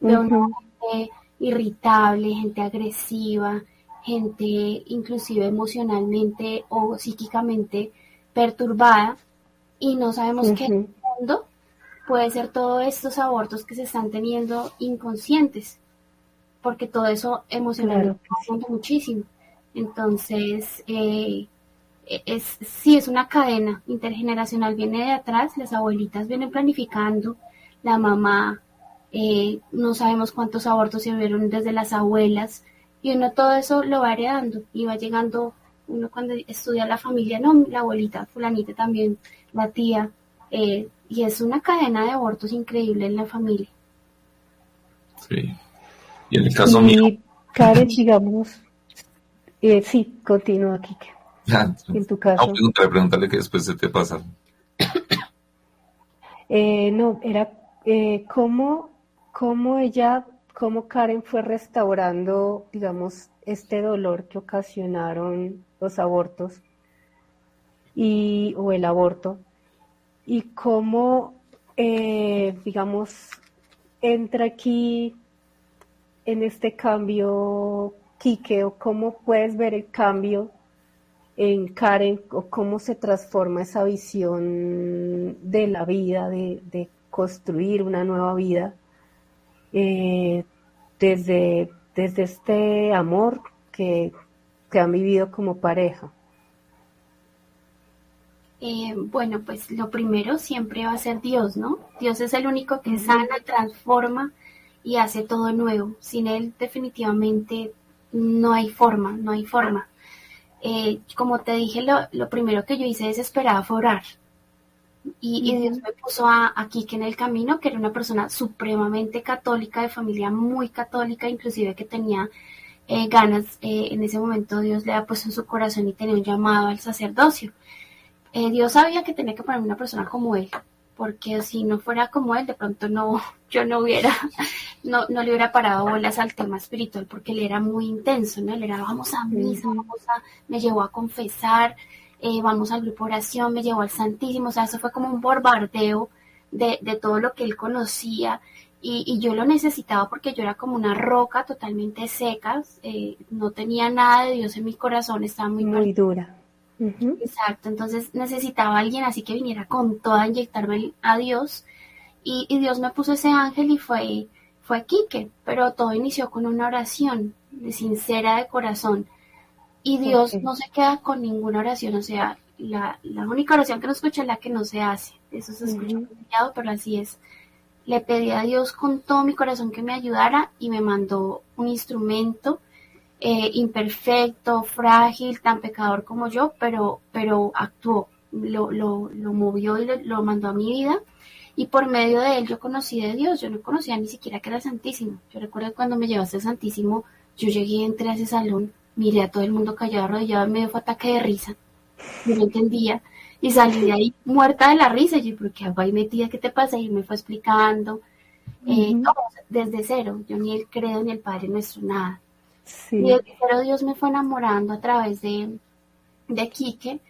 S3: gente irritable, gente agresiva, gente inclusive emocionalmente o psíquicamente perturbada y no sabemos qué en mundo puede ser todos estos abortos que se están teniendo inconscientes porque todo eso emocionalmente claro. muchísimo. Entonces, eh, es, sí, es una cadena intergeneracional, viene de atrás, las abuelitas vienen planificando, la mamá, eh, no sabemos cuántos abortos se vieron desde las abuelas, y uno todo eso lo va heredando y va llegando, uno cuando estudia la familia, no, la abuelita, fulanita también, la tía, eh, y es una cadena de abortos increíble en la familia.
S4: Sí. Y en el caso mío.
S2: Karen, digamos, eh, sí, continúa, aquí. en tu caso.
S4: No, pregúntale, pregúntale que después se te pasa.
S2: Eh, no, era eh, cómo, cómo ella, cómo Karen fue restaurando, digamos, este dolor que ocasionaron los abortos y, o el aborto y cómo, eh, digamos, entra aquí en este cambio, Quique, o cómo puedes ver el cambio en Karen, o cómo se transforma esa visión de la vida, de, construir una nueva vida, eh, desde, desde este amor que, que han vivido como pareja.
S3: Eh, bueno, pues lo primero siempre va a ser Dios, ¿no? Dios es el único que sana, transforma y hace todo nuevo. Sin él definitivamente no hay forma, no hay forma. Eh, como te dije, lo, lo, primero que yo hice desesperada fue orar. Y, Dios me puso a, aquí que en el camino, que era una persona supremamente católica, de familia muy católica, inclusive que tenía eh, ganas, eh, en ese momento Dios le ha puesto en su corazón y tenía un llamado al sacerdocio. Dios sabía que tenía que poner una persona como él, porque si no fuera como él, de pronto no, yo no hubiera, no, no le hubiera parado bolas al tema espiritual, porque él era muy intenso, ¿no? Él era, vamos a misa, vamos a, me llevó a confesar, eh, vamos al grupo oración, me llevó al Santísimo, o sea, eso fue como un bombardeo de, de todo lo que él conocía y, y, yo lo necesitaba porque yo era como una roca totalmente seca, eh, no tenía nada de Dios en mi corazón, estaba muy,
S2: muy dura.
S3: Exacto, entonces necesitaba a alguien así que viniera con toda a inyectarme a Dios y, y, Dios me puso ese ángel y fue, fue Quique, pero todo inició con una oración de sincera de corazón. Y Dios no se queda con ninguna oración, o sea, la, la, única oración que no escucha es la que no se hace. Eso se escucha uh pero así es. Le pedí a Dios con todo mi corazón que me ayudara y me mandó un instrumento eh, imperfecto, frágil, tan pecador como yo, pero, pero actuó, lo, lo, lo movió y lo, lo, mandó a mi vida. Y por medio de él yo conocí de Dios, yo no conocía ni siquiera que era Santísimo. Yo recuerdo cuando me llevaste al Santísimo, yo llegué, entré a ese salón miré a todo el mundo callado, arrodillado, me dio ataque de risa. Yo no entendía. Y salí de ahí muerta de la risa. Y yo, ¿pero qué hago ahí metida? ¿Qué te pasa? Y me fue explicando. eh, no, desde cero. Yo ni el credo, ni el Padre Nuestro, nada.
S2: Sí.
S3: Y pero Dios me fue enamorando a través de, de Quique.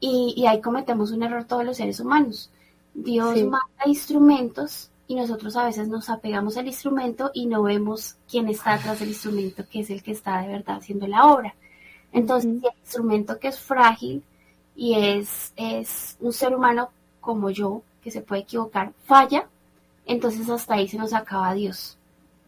S3: Y, y ahí cometemos un error todos los seres humanos. Dios
S2: Sí.
S3: manda instrumentos y nosotros a veces nos apegamos al instrumento y no vemos quién está atrás del instrumento, que es el que está de verdad haciendo la obra. Entonces, si el instrumento que es frágil y es, es un ser humano como yo, que se puede equivocar, falla, entonces hasta ahí se nos acaba Dios.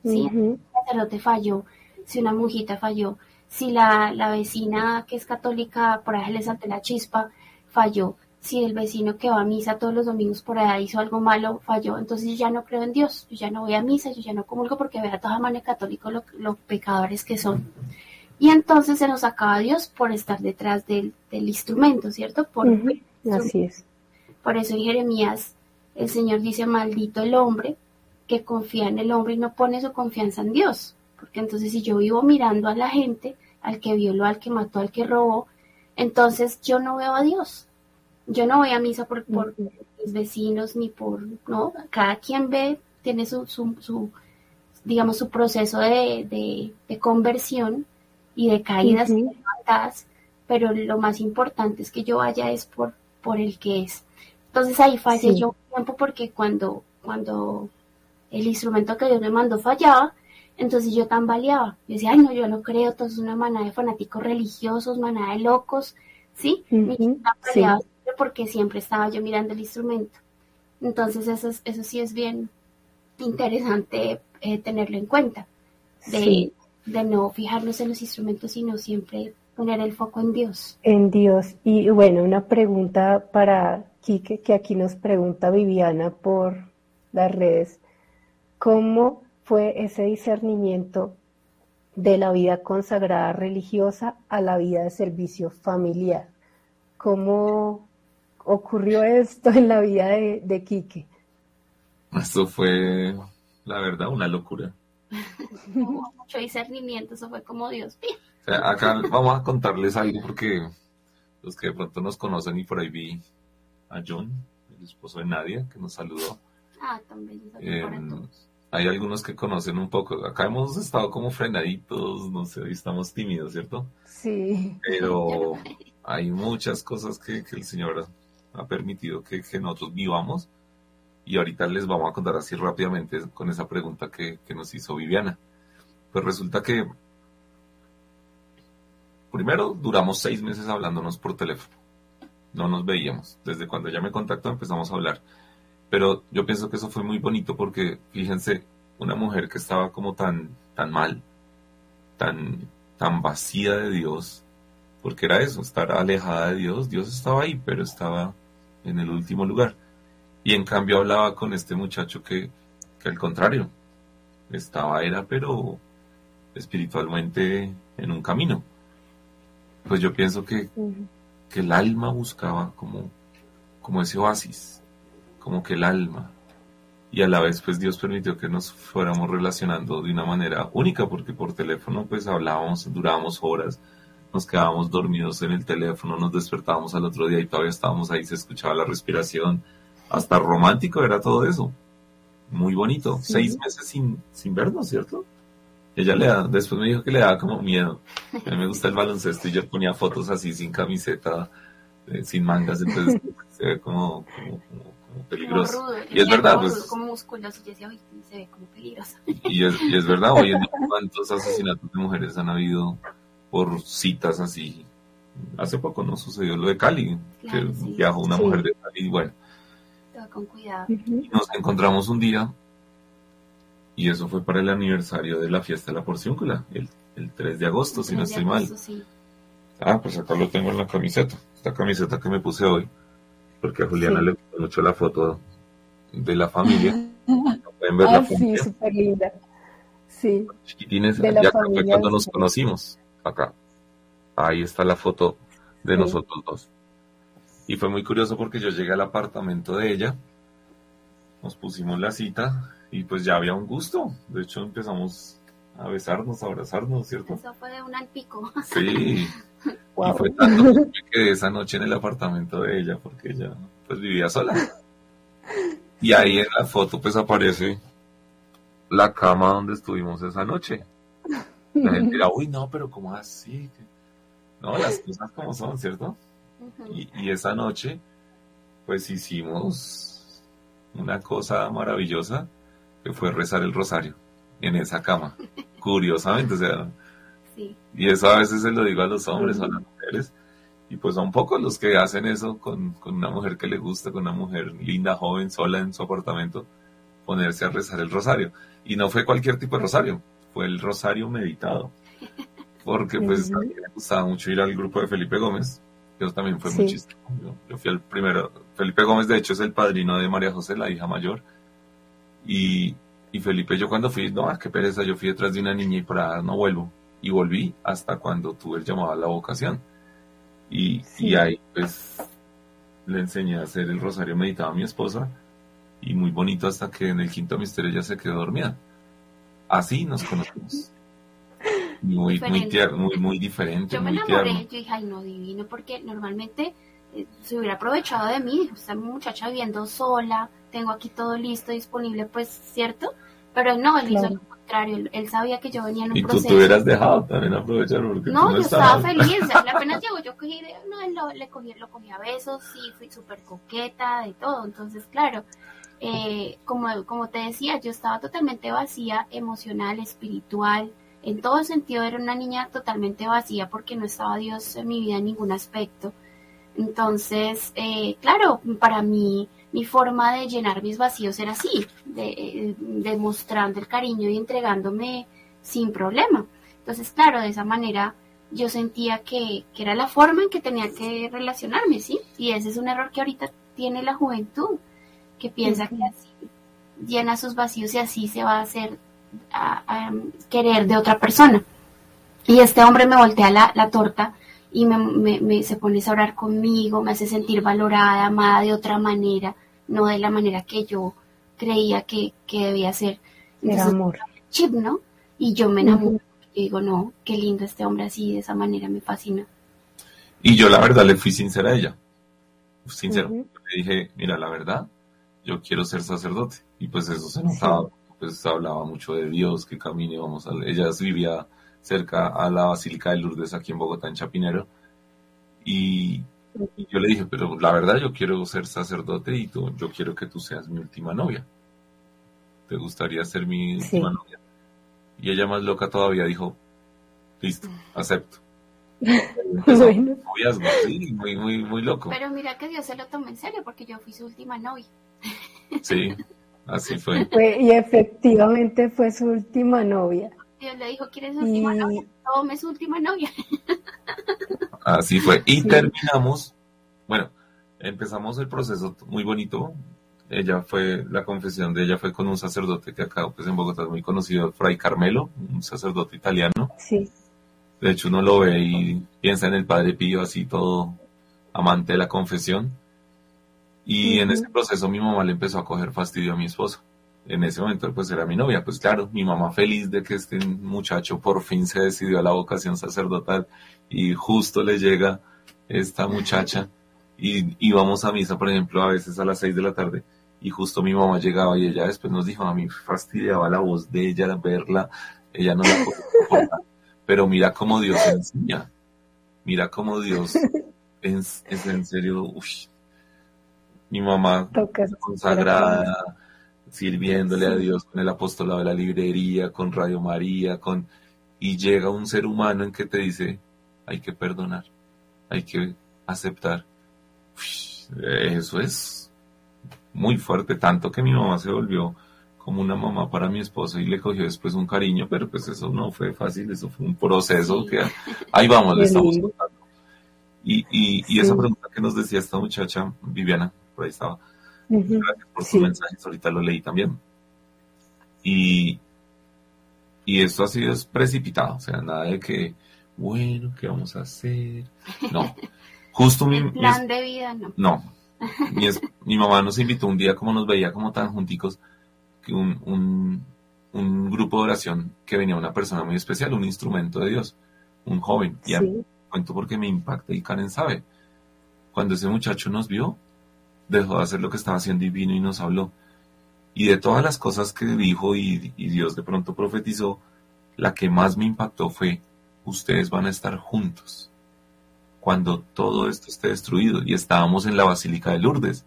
S3: ¿sí? El sacerdote falló, si una monjita falló, si la, la vecina que es católica por ahí le saltó la chispa, falló, si el vecino que va a misa todos los domingos por allá hizo algo malo, falló, entonces yo ya no creo en Dios, yo ya no voy a misa, yo ya no comulgo porque veo a toda manera católico lo, los pecadores que son. Y entonces se nos acaba Dios por estar detrás del, del instrumento, ¿cierto? Por.
S2: Así es.
S3: por eso en Jeremías el Señor dice, maldito el hombre que confía en el hombre y no pone su confianza en Dios. Porque entonces si yo vivo mirando a la gente, al que violó, al que mató, al que robó, entonces yo no veo a Dios. Yo no voy a misa por, por mis vecinos ni por, no, cada quien ve, tiene su, su, su digamos, su proceso de, de, de conversión y de caídas y de levantadas, pero lo más importante es que yo vaya es por, por el que es. Entonces ahí fallé
S2: Sí.
S3: yo un tiempo porque cuando, cuando el instrumento que Dios me mandó fallaba, entonces yo tambaleaba. Yo decía, ay no, yo no creo, todo es una manada de fanáticos religiosos, manada de locos, ¿sí? Y siempre porque siempre estaba yo mirando el instrumento. Entonces eso, es- eso sí es bien interesante eh, tenerlo en cuenta, de,
S2: Sí.
S3: de no fijarnos en los instrumentos, sino siempre poner el foco en Dios.
S2: En Dios. Y bueno, una pregunta para Quique, que aquí nos pregunta Viviana por las redes. ¿Cómo fue ese discernimiento de la vida consagrada religiosa a la vida de servicio familiar? ¿Cómo ocurrió esto en la vida de, de Quique?
S4: Esto fue, la verdad, una locura.
S3: Hubo mucho discernimiento, eso fue como Dios.
S4: O sea, acá vamos a contarles algo porque los que de pronto nos conocen y por ahí vi a John, el esposo de Nadia, que nos saludó.
S3: Ah, tan bello
S4: Eh,
S3: para todos.
S4: Hay algunos que conocen un poco. Acá hemos estado como frenaditos, no sé, estamos tímidos, ¿cierto?
S2: Sí,
S4: Pero hay muchas cosas que, que el Señor ha permitido que, que nosotros vivamos. Y ahorita les vamos a contar así rápidamente con esa pregunta que, que nos hizo Viviana. Pues resulta que primero duramos seis meses hablándonos por teléfono. No nos veíamos. Desde cuando ella me contactó empezamos a hablar. Pero yo pienso que eso fue muy bonito porque, fíjense, una mujer que estaba como tan, tan mal, tan, tan vacía de Dios, porque era eso, estar alejada de Dios. Dios estaba ahí, pero estaba en el último lugar. Y en cambio hablaba con este muchacho que, que al contrario, estaba, era, pero espiritualmente en un camino. Pues yo pienso que, que el alma buscaba como, como ese oasis, como que el alma. Y a la vez, pues Dios permitió que nos fuéramos relacionando de una manera única, porque por teléfono, pues hablábamos, durábamos horas, nos quedábamos dormidos en el teléfono, nos despertábamos al otro día y todavía estábamos ahí, se escuchaba la respiración, hasta romántico era todo eso. Muy bonito.
S2: Sí.
S4: Seis meses sin, sin vernos, ¿cierto? Ella le da, después me dijo que le daba como miedo. A mí me gusta el baloncesto y yo ponía fotos así sin camiseta eh, sin mangas, entonces se ve como, como, como, peligroso.
S3: Como rudo,
S4: y es verdad, pues,
S3: como musculoso, yo decía, "Uy, se ve como peligroso.
S4: y es, y es verdad, hoy en día cuántos asesinatos de mujeres han habido por citas así. Hace poco no sucedió lo de Cali,
S3: Claro,
S4: que
S3: sí.
S4: viajó una
S2: Sí.
S4: mujer de Cali y bueno,
S3: Todo con cuidado.
S4: Y nos encontramos un día y eso fue para el aniversario de la fiesta de la porciúncula, el, el 3 de agosto, si no
S3: Tres de
S4: estoy mal.
S3: agosto, sí.
S4: Ah, pues acá lo tengo en la camiseta. Esta camiseta que me puse hoy. Porque a Juliana
S2: Sí.
S4: le gustó mucho la foto de la familia. Pueden ver la
S2: Ah, sí, súper linda. Sí,
S4: Chiquitines,
S2: de la
S4: ya fue
S2: familia
S4: cuando nos conocimos. Acá. Ahí está la foto de
S2: Sí.
S4: nosotros dos. Y fue muy curioso porque yo llegué al apartamento de ella. Nos pusimos la cita y pues ya había un gusto. De hecho empezamos a besarnos, a abrazarnos, ¿cierto?
S3: Eso fue de un al pico.
S4: Sí.
S2: Wow.
S4: Y fue tanto que me quedé esa noche en el apartamento de ella porque ella pues vivía sola. Y ahí en la foto pues aparece la cama donde estuvimos esa noche. La gente dirá, uy, no, pero ¿cómo así? No, las cosas como son, ¿cierto? Y, y esa noche pues hicimos una cosa maravillosa que fue rezar el rosario en esa cama. Curiosamente, o sea,
S3: Sí.
S4: y eso a veces se lo digo a los hombres o a las mujeres. Y pues son pocos los que hacen eso con, con una mujer que le gusta, con una mujer linda, joven, sola en su apartamento, ponerse a rezar el rosario. Y no fue cualquier tipo de rosario, fue el rosario meditado. Porque pues a mí me gustaba mucho ir al grupo de Felipe Gómez, eso también fue muy
S2: Sí.
S4: chistoso. Yo, yo fui el primero. Felipe Gómez de hecho es el padrino de María José, la hija mayor. Y, y Felipe, yo cuando fui, no, qué pereza, yo fui detrás de una niña y para no vuelvo y volví hasta cuando tuve el llamado a la vocación. Y,
S2: Sí.
S4: y ahí pues le enseñé a hacer el rosario meditado a mi esposa y muy bonito hasta que en el quinto misterio ella se quedó dormida. Así nos conocimos. Muy, muy tierno, muy, muy diferente,
S3: Yo me
S4: muy
S3: enamoré,
S4: tierno.
S3: yo dije, ay, no, divino, porque normalmente eh, se hubiera aprovechado de mí, esta muchacha viviendo sola, tengo aquí todo listo, disponible, pues, ¿cierto? Pero no, él hizo lo contrario, él, él sabía que yo venía en un
S4: Y tú
S3: proceso.
S4: te hubieras dejado también aprovechar porque tú
S3: No, yo estaba feliz, él apenas llegó, yo cogí, de- no, él lo, le cogí, lo cogí a besos, sí, fui súper coqueta, de todo, entonces, claro, eh, como, como te decía, yo estaba totalmente vacía, emocional, espiritual, en todo sentido era una niña totalmente vacía porque no estaba Dios en mi vida en ningún aspecto. Entonces, eh, claro, para mí mi forma de llenar mis vacíos era así, de, eh, demostrando el cariño y entregándome sin problema. Entonces, claro, de esa manera yo sentía que, que era la forma en que tenía que relacionarme, ¿sí? Y ese es un error que ahorita tiene la juventud, que piensa que así llena sus vacíos y así se va a hacer a, a querer de otra persona. Y este hombre me voltea la, la torta y me, me- me- se pone a orar conmigo, me hace sentir valorada, amada de otra manera, no de la manera que yo creía que, que debía ser.
S2: Era
S3: Entonces,
S2: amor.
S3: chip, ¿no? Y yo me enamoro. Y digo, no, qué lindo este hombre así, de esa manera, me fascina.
S4: Y yo la verdad le fui sincera a ella. Sincero. Le dije, mira, la verdad, yo quiero ser sacerdote. Y pues eso se notaba. Pues hablaba mucho de Dios, que camine, vamos a... Ella vivía cerca a la Basílica de Lourdes aquí en Bogotá, en Chapinero. Y, y yo le dije, pero la verdad yo quiero ser sacerdote y tú, yo quiero que tú seas mi última novia. ¿Te gustaría ser mi
S2: Sí.
S4: última novia? Y ella más loca todavía dijo, listo, acepto.
S2: Bueno,
S4: noviazgo, sí, muy, muy, muy loco.
S3: Pero mira que Dios se lo tomó en serio porque yo fui su última novia.
S4: Sí, así fue.
S2: fue- y efectivamente fue su última novia.
S3: Dios le dijo, ¿quieres su última novia? Tome su última novia.
S4: Así fue. Y
S2: Sí.
S4: terminamos, bueno, empezamos el proceso muy bonito. Ella fue, la confesión de ella fue con un sacerdote que acá pues en Bogotá es muy conocido, Fray Carmelo, un sacerdote italiano.
S2: sí,
S4: De hecho uno lo ve y piensa en el Padre Pío así todo amante de la confesión. Y en ese proceso mi mamá le empezó a coger fastidio a mi esposo. En ese momento pues era mi novia, pues claro, mi mamá feliz de que este muchacho por fin se decidió a la vocación sacerdotal y justo le llega esta muchacha y íbamos a misa, por ejemplo, a veces a las seis de la tarde y justo mi mamá llegaba y ella después nos dijo, a mí fastidiaba la voz de ella, verla, ella no la podía. Pero mira cómo Dios enseña, mira cómo Dios es, en serio, uy, mi mamá consagrada, sirviéndole a Dios con el apostolado de la librería, con Radio María, con y llega un ser humano en que te dice, hay que perdonar, hay que aceptar. eso es muy fuerte, tanto que mi mamá se volvió como una mamá para mi esposo y le cogió después un cariño, pero pues eso no fue fácil, eso fue un proceso que ahí vamos, le estamos contando. Y, y, esa pregunta que nos decía esta muchacha, Viviana, por ahí estaba, gracias por su mensaje, ahorita lo leí también. Y, y esto ha sido precipitado, o sea, nada de que, bueno, ¿qué vamos a hacer? No, justo mi...
S3: plan de vida, no.
S4: No, mi, mi, mamá nos invitó un día, como nos veía como tan junticos, que un, un, un, grupo de oración que venía una persona muy especial, un instrumento de Dios, un joven. Y sí. cuento porque me impacta y Karen sabe. Cuando ese muchacho nos vio, dejó de hacer lo que estaba haciendo y vino y nos habló. Y de todas las cosas que dijo y, Dios de pronto profetizó, la que más me impactó fue, ustedes van a estar juntos cuando todo esto esté destruido. Y estábamos en la Basílica de Lourdes.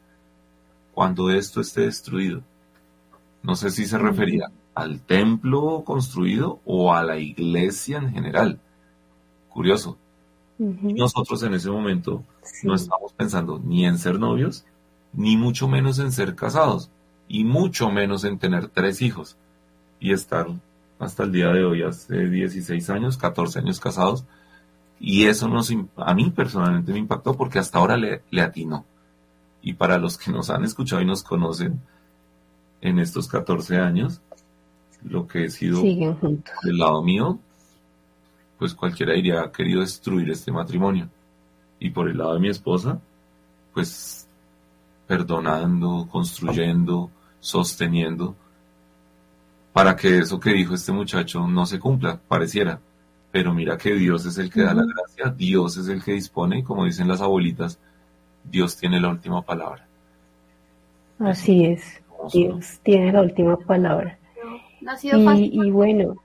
S4: Cuando esto esté destruido. No sé si se refería al templo construido o a la iglesia en general. Curioso. Nosotros en ese momento no estamos pensando ni en ser novios, ni mucho menos en ser casados y mucho menos en tener tres hijos y estar hasta el día de hoy, hace 16 años, 14 años casados, y eso nos, a mí personalmente me impactó porque hasta ahora le, le atinó. Y para los que nos han escuchado y nos conocen en estos 14 años, lo que he sido del lado mío, pues cualquiera diría ha querido destruir este matrimonio. Y por el lado de mi esposa, pues perdonando, construyendo, sosteniendo, para que eso que dijo este muchacho no se cumpla, pareciera. Pero mira que Dios es el que da la gracia, Dios es el que dispone, y como dicen las abuelitas, Dios tiene la última palabra.
S2: Así es, Dios tiene la última palabra. y, bueno.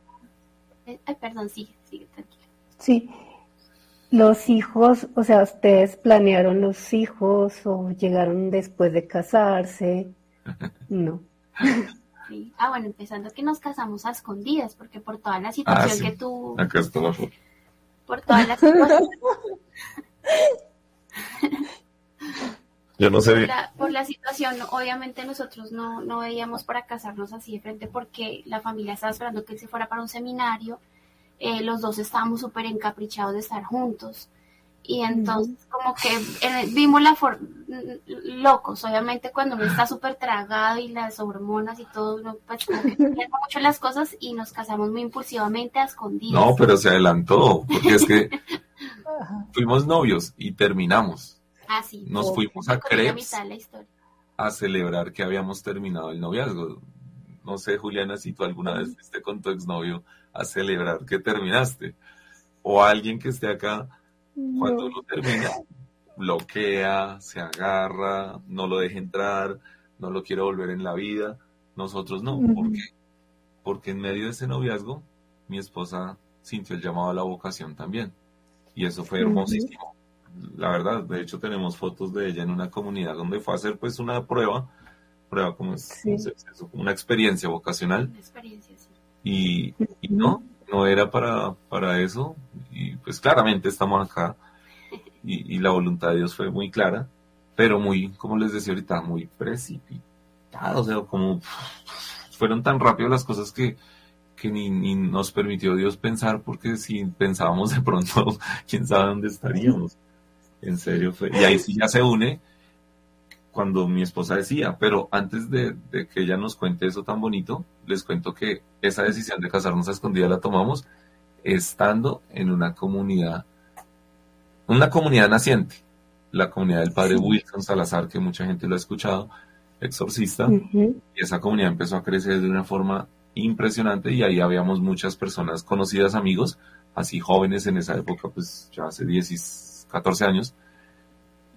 S3: Eh, ay, perdón, sigue, sigue, tranquilo.
S2: Sí, los hijos, o sea, ustedes planearon los hijos o llegaron después de casarse. No.
S3: Sí. Ah, bueno, empezando que nos casamos a escondidas, porque por toda la situación ah, que tú...
S4: Acá está la foto.
S3: Por toda la situación...
S4: Yo no sé.
S3: Por la, por la, situación, obviamente nosotros no, no veíamos para casarnos así de frente porque la familia estaba esperando que él se fuera para un seminario eh, los dos estábamos súper encaprichados de estar juntos. Y entonces como que eh, vimos la forma, locos, obviamente cuando uno está súper tragado y las hormonas y todo, uno pues como que mucho las cosas y nos casamos muy impulsivamente a escondidas.
S4: No, pero se adelantó, porque es que fuimos novios y terminamos.
S3: Ah, sí.
S4: Nos fuimos a Krebs a celebrar que habíamos terminado el noviazgo. No sé, Juliana, si tú alguna vez fuiste con tu exnovio a celebrar que terminaste. O alguien que esté acá, cuando lo termina, bloquea, se agarra, no lo deja entrar, no lo quiere volver en la vida. Nosotros no. ¿Por qué? Porque en medio de ese noviazgo, mi esposa sintió el llamado a la vocación también. Y eso fue hermosísimo. La verdad, de hecho tenemos fotos de ella en una comunidad donde fue a hacer pues una prueba, prueba como es, una experiencia vocacional. Una experiencia, sí y, no, no era para, para eso. Y pues claramente estamos acá y, la voluntad de Dios fue muy clara, pero muy, como les decía ahorita, muy precipitada. O sea, como fueron tan rápido las cosas que, que ni, ni, nos permitió Dios pensar, porque si pensábamos de pronto, quién sabe dónde estaríamos. En serio fue. Y ahí sí ya se une cuando mi esposa decía, pero antes de, que ella nos cuente eso tan bonito, les cuento que esa decisión de casarnos a escondida la tomamos estando en una comunidad, una comunidad naciente, la comunidad del padre Wilson Salazar, que mucha gente lo ha escuchado, exorcista, y esa comunidad empezó a crecer de una forma impresionante y ahí habíamos muchas personas conocidas, amigos, así jóvenes en esa época, pues ya hace 10 y 14 años,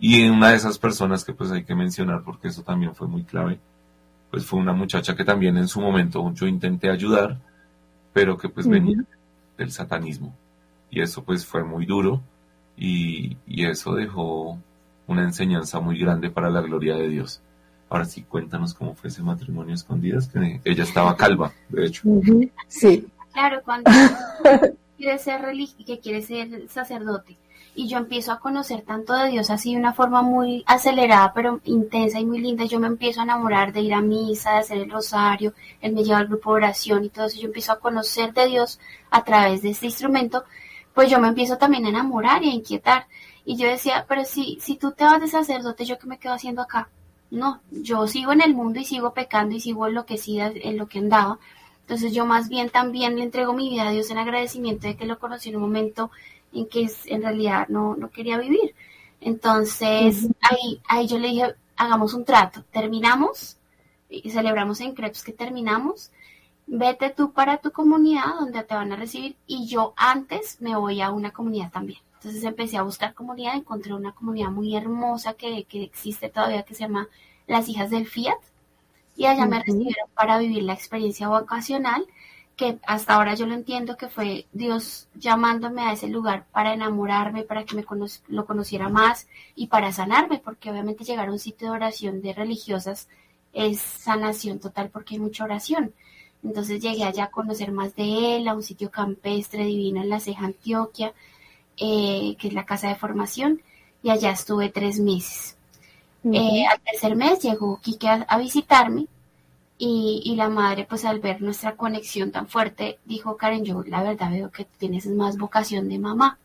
S4: y una de esas personas que pues hay que mencionar porque eso también fue muy clave, pues fue una muchacha que también en su momento yo intenté ayudar, pero que pues venía del satanismo. Y eso pues fue muy duro y, eso dejó una enseñanza muy grande para la gloria de Dios. Ahora sí, cuéntanos cómo fue ese matrimonio escondidas, que ella estaba calva, de hecho.
S2: Sí.
S3: Claro, cuando quiere ser que quiere ser sacerdote, y yo empiezo a conocer tanto de Dios así de una forma muy acelerada, pero intensa y muy linda. Yo me empiezo a enamorar de ir a misa, de hacer el rosario, él me lleva al grupo de oración y todo eso. Yo empiezo a conocer de Dios a través de este instrumento, pues yo me empiezo también a enamorar y a inquietar. Y yo decía, pero si, si tú te vas de sacerdote, ¿yo qué me quedo haciendo acá? No, yo sigo en el mundo y sigo pecando y sigo enloquecida en lo que andaba. Entonces yo más bien también le entrego mi vida a Dios en agradecimiento de que lo conocí en un momento en que en realidad no, no quería vivir. Entonces, ahí, ahí yo le dije, hagamos un trato, terminamos y celebramos en Crepes que terminamos, vete tú para tu comunidad donde te van a recibir y yo antes me voy a una comunidad también. Entonces empecé a buscar comunidad, encontré una comunidad muy hermosa que, que existe todavía que se llama Las Hijas del Fiat. Y allá me recibieron para vivir la experiencia vocacional que hasta ahora yo lo entiendo que fue Dios llamándome a ese lugar para enamorarme, para que me lo conociera más y para sanarme, porque obviamente llegar a un sitio de oración de religiosas es sanación total porque hay mucha oración. Entonces llegué allá a conocer más de él, a un sitio campestre divino en la Ceja, Antioquia, eh, que es la casa de formación, y allá estuve tres meses. Eh, al tercer mes llegó Quique a visitarme y, la madre, pues al ver nuestra conexión tan fuerte, dijo, Karen, yo la verdad veo que tienes más vocación de mamá.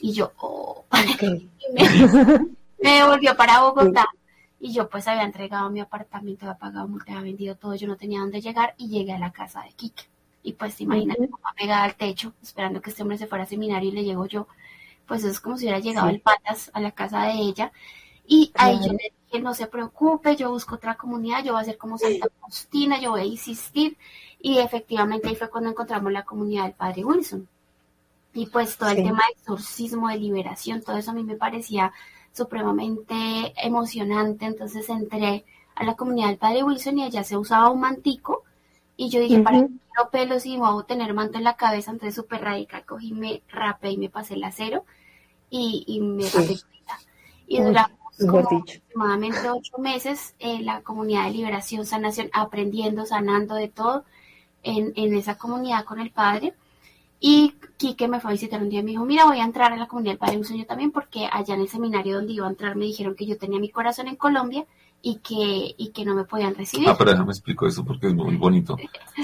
S3: Y yo, oh, me, volvió para Bogotá. Y yo pues había entregado mi apartamento, había pagado multa, había vendido todo, yo no tenía dónde llegar y llegué a la casa de Kike. Y pues imagínate, mamá pegada al techo, esperando que este hombre se fuera a seminario y le llego yo. Pues es como si hubiera llegado el patas a la casa de ella. Y ahí yo le que no se preocupe, yo busco otra comunidad, yo voy a ser como Santa Faustina, yo voy a insistir. Y efectivamente ahí fue cuando encontramos la comunidad del Padre Wilson. Y pues todo el tema de exorcismo, de liberación, todo eso a mí me parecía supremamente emocionante. Entonces entré a la comunidad del Padre Wilson y allá se usaba un mantico. Y yo dije, para que no pelos y voy a tener manto en la cabeza, entonces súper radical, cogí, me rapé y me pasé el acero y, y me sí. Y duramos como aproximadamente ocho meses en la comunidad de liberación, sanación, aprendiendo, sanando de todo en, en esa comunidad con el Padre. Y Quique me fue a visitar un día y me dijo, mira, voy a entrar a la comunidad del Padre un sueño también porque allá en el seminario donde iba a entrar me dijeron que yo tenía mi corazón en Colombia y que, y que no me podían recibir.
S4: Ah, pero déjame explico eso porque es muy bonito.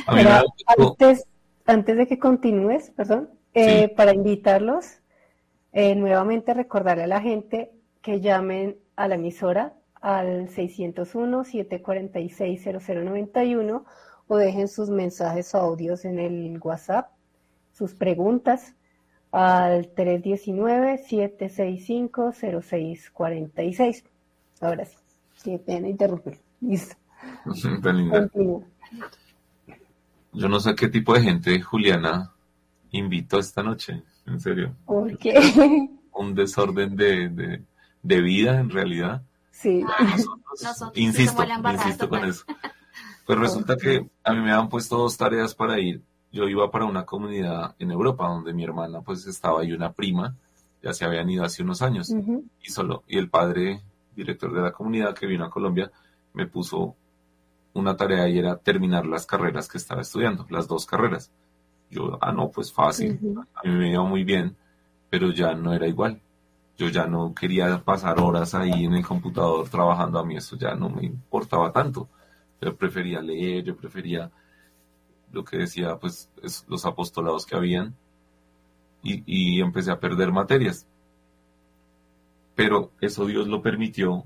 S2: antes, antes de que continúes, perdón, eh, para invitarlos, eh, nuevamente recordarle a la gente que llamen a la emisora al 601-746-0091 o dejen sus mensajes o audios en el WhatsApp, sus preguntas al 319-765-0646. Ahora sí, qué pena interrumpir. Listo.
S4: Yo no sé qué tipo de gente Juliana invitó esta noche, en serio.
S2: ¿Por qué?
S4: Un desorden de de vida en realidad.
S2: Sí.
S3: Ah,
S4: insisto, insisto con eso. Pues resulta que a mí me han puesto dos tareas para ir. Yo iba para una comunidad en Europa donde mi hermana pues estaba y una prima ya se habían ido hace unos años y solo y el padre director de la comunidad que vino a Colombia me puso una tarea y era terminar las carreras que estaba estudiando, las dos carreras. Yo, ah, no, pues fácil, a mí me iba muy bien, pero ya no era igual yo ya no quería pasar horas ahí en el computador trabajando, a mí eso ya no me importaba tanto. Yo prefería leer, yo prefería lo que decía, pues, los apostolados que habían, y, empecé a perder materias. Pero eso Dios lo permitió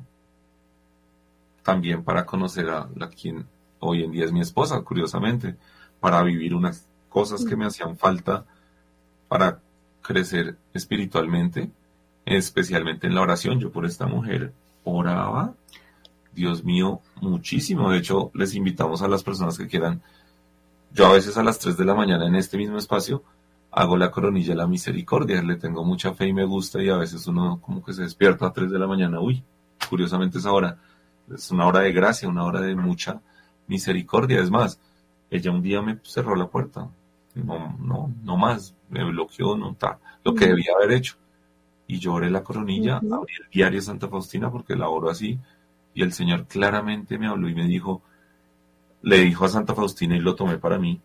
S4: también para conocer a la quien hoy en día es mi esposa, curiosamente, para vivir unas cosas que me hacían falta para crecer espiritualmente especialmente en la oración. Yo por esta mujer oraba, Dios mío, muchísimo. De hecho, les invitamos a las personas que quieran. Yo a veces a las 3 de la mañana en este mismo espacio hago la coronilla de la misericordia. Le tengo mucha fe y me gusta y a veces uno como que se despierta a 3 de la mañana. Uy, curiosamente esa hora es una hora de gracia, una hora de mucha misericordia. Es más, ella un día me cerró la puerta. No, no, no más. Me bloqueó, no está. Lo que debía haber hecho y yo oré la coronilla, abrí el diario Santa Faustina porque la oro así, y el Señor claramente me habló y me dijo, le dijo a Santa Faustina y lo tomé para mí.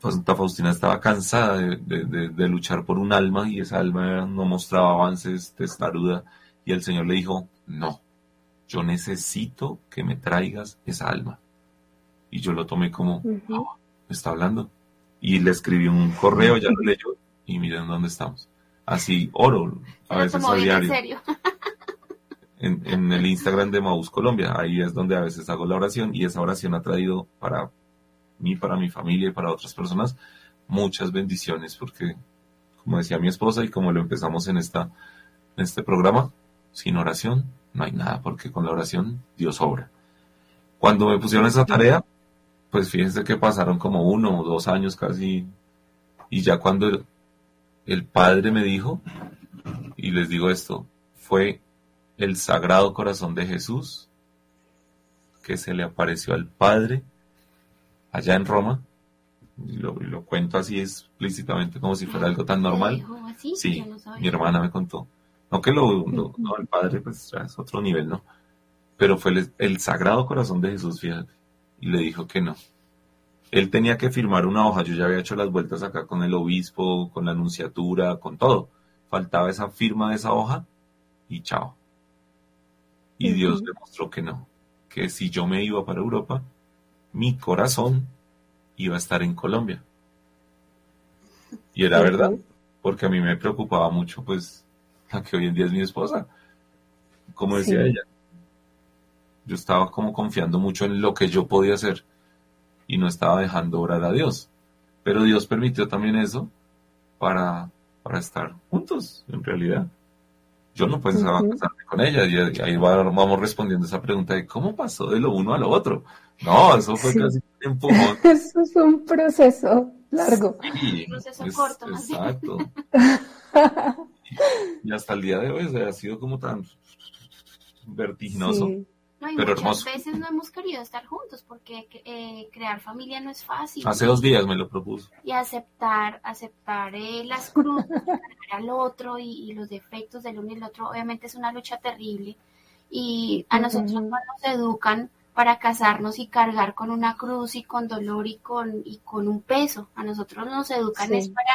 S4: Pues Santa Faustina estaba cansada de, luchar por un alma y esa alma no mostraba avances, testaruda, y el Señor le dijo, no, yo necesito que me traigas esa alma. Y yo lo tomé como, me está hablando. Y le escribí un correo, ya lo leyó, y miren dónde estamos. Así oro, a veces a diario. En serio. en, el Instagram de Maús Colombia. Ahí es donde a veces hago la oración y esa oración ha traído para mí, para mi familia y para otras personas muchas bendiciones porque, como decía mi esposa y como lo empezamos en, esta, en este programa, sin oración no hay nada porque con la oración Dios obra. Cuando me pusieron esa tarea, pues fíjense que pasaron como uno o dos años casi y ya cuando el, Padre me dijo, y les digo esto, fue el Sagrado Corazón de Jesús, que se le apareció al Padre allá en Roma, y lo, cuento así explícitamente como si fuera algo tan normal. Sí, mi hermana me contó. No que lo, no, el Padre pues es otro nivel, ¿no? Pero fue el, el, Sagrado Corazón de Jesús, fíjate, y le dijo que no. Él tenía que firmar una hoja, yo ya había hecho las vueltas acá con el obispo, con la anunciatura, con todo. Faltaba esa firma de esa hoja y chao. Y Dios demostró que no, que si yo me iba para Europa, mi corazón iba a estar en Colombia. Y era verdad, porque a mí me preocupaba mucho, pues, la que hoy en día es mi esposa. Como decía ella, yo estaba como confiando mucho en lo que yo podía hacer y no estaba dejando orar a Dios. Pero Dios permitió también eso para, para estar juntos, en realidad yo no pensaba casarme con ella. Y ahí vamos respondiendo esa pregunta de cómo pasó de lo uno a lo otro. No, eso fue casi un empujón.
S2: Eso es un proceso largo.
S3: un proceso corto,
S4: Exacto. y, hasta el día de hoy ha sido como tan vertiginoso
S3: y muchas veces no hemos querido estar juntos porque eh, crear familia no es fácil.
S4: Hace dos días me lo propuso.
S3: Y aceptar, aceptar eh, las cruces al otro y, los defectos del uno y el otro, obviamente es una lucha terrible. Y a nosotros no nos educan para casarnos y cargar con una cruz y con dolor y con, y con un peso. A nosotros nos educan es para,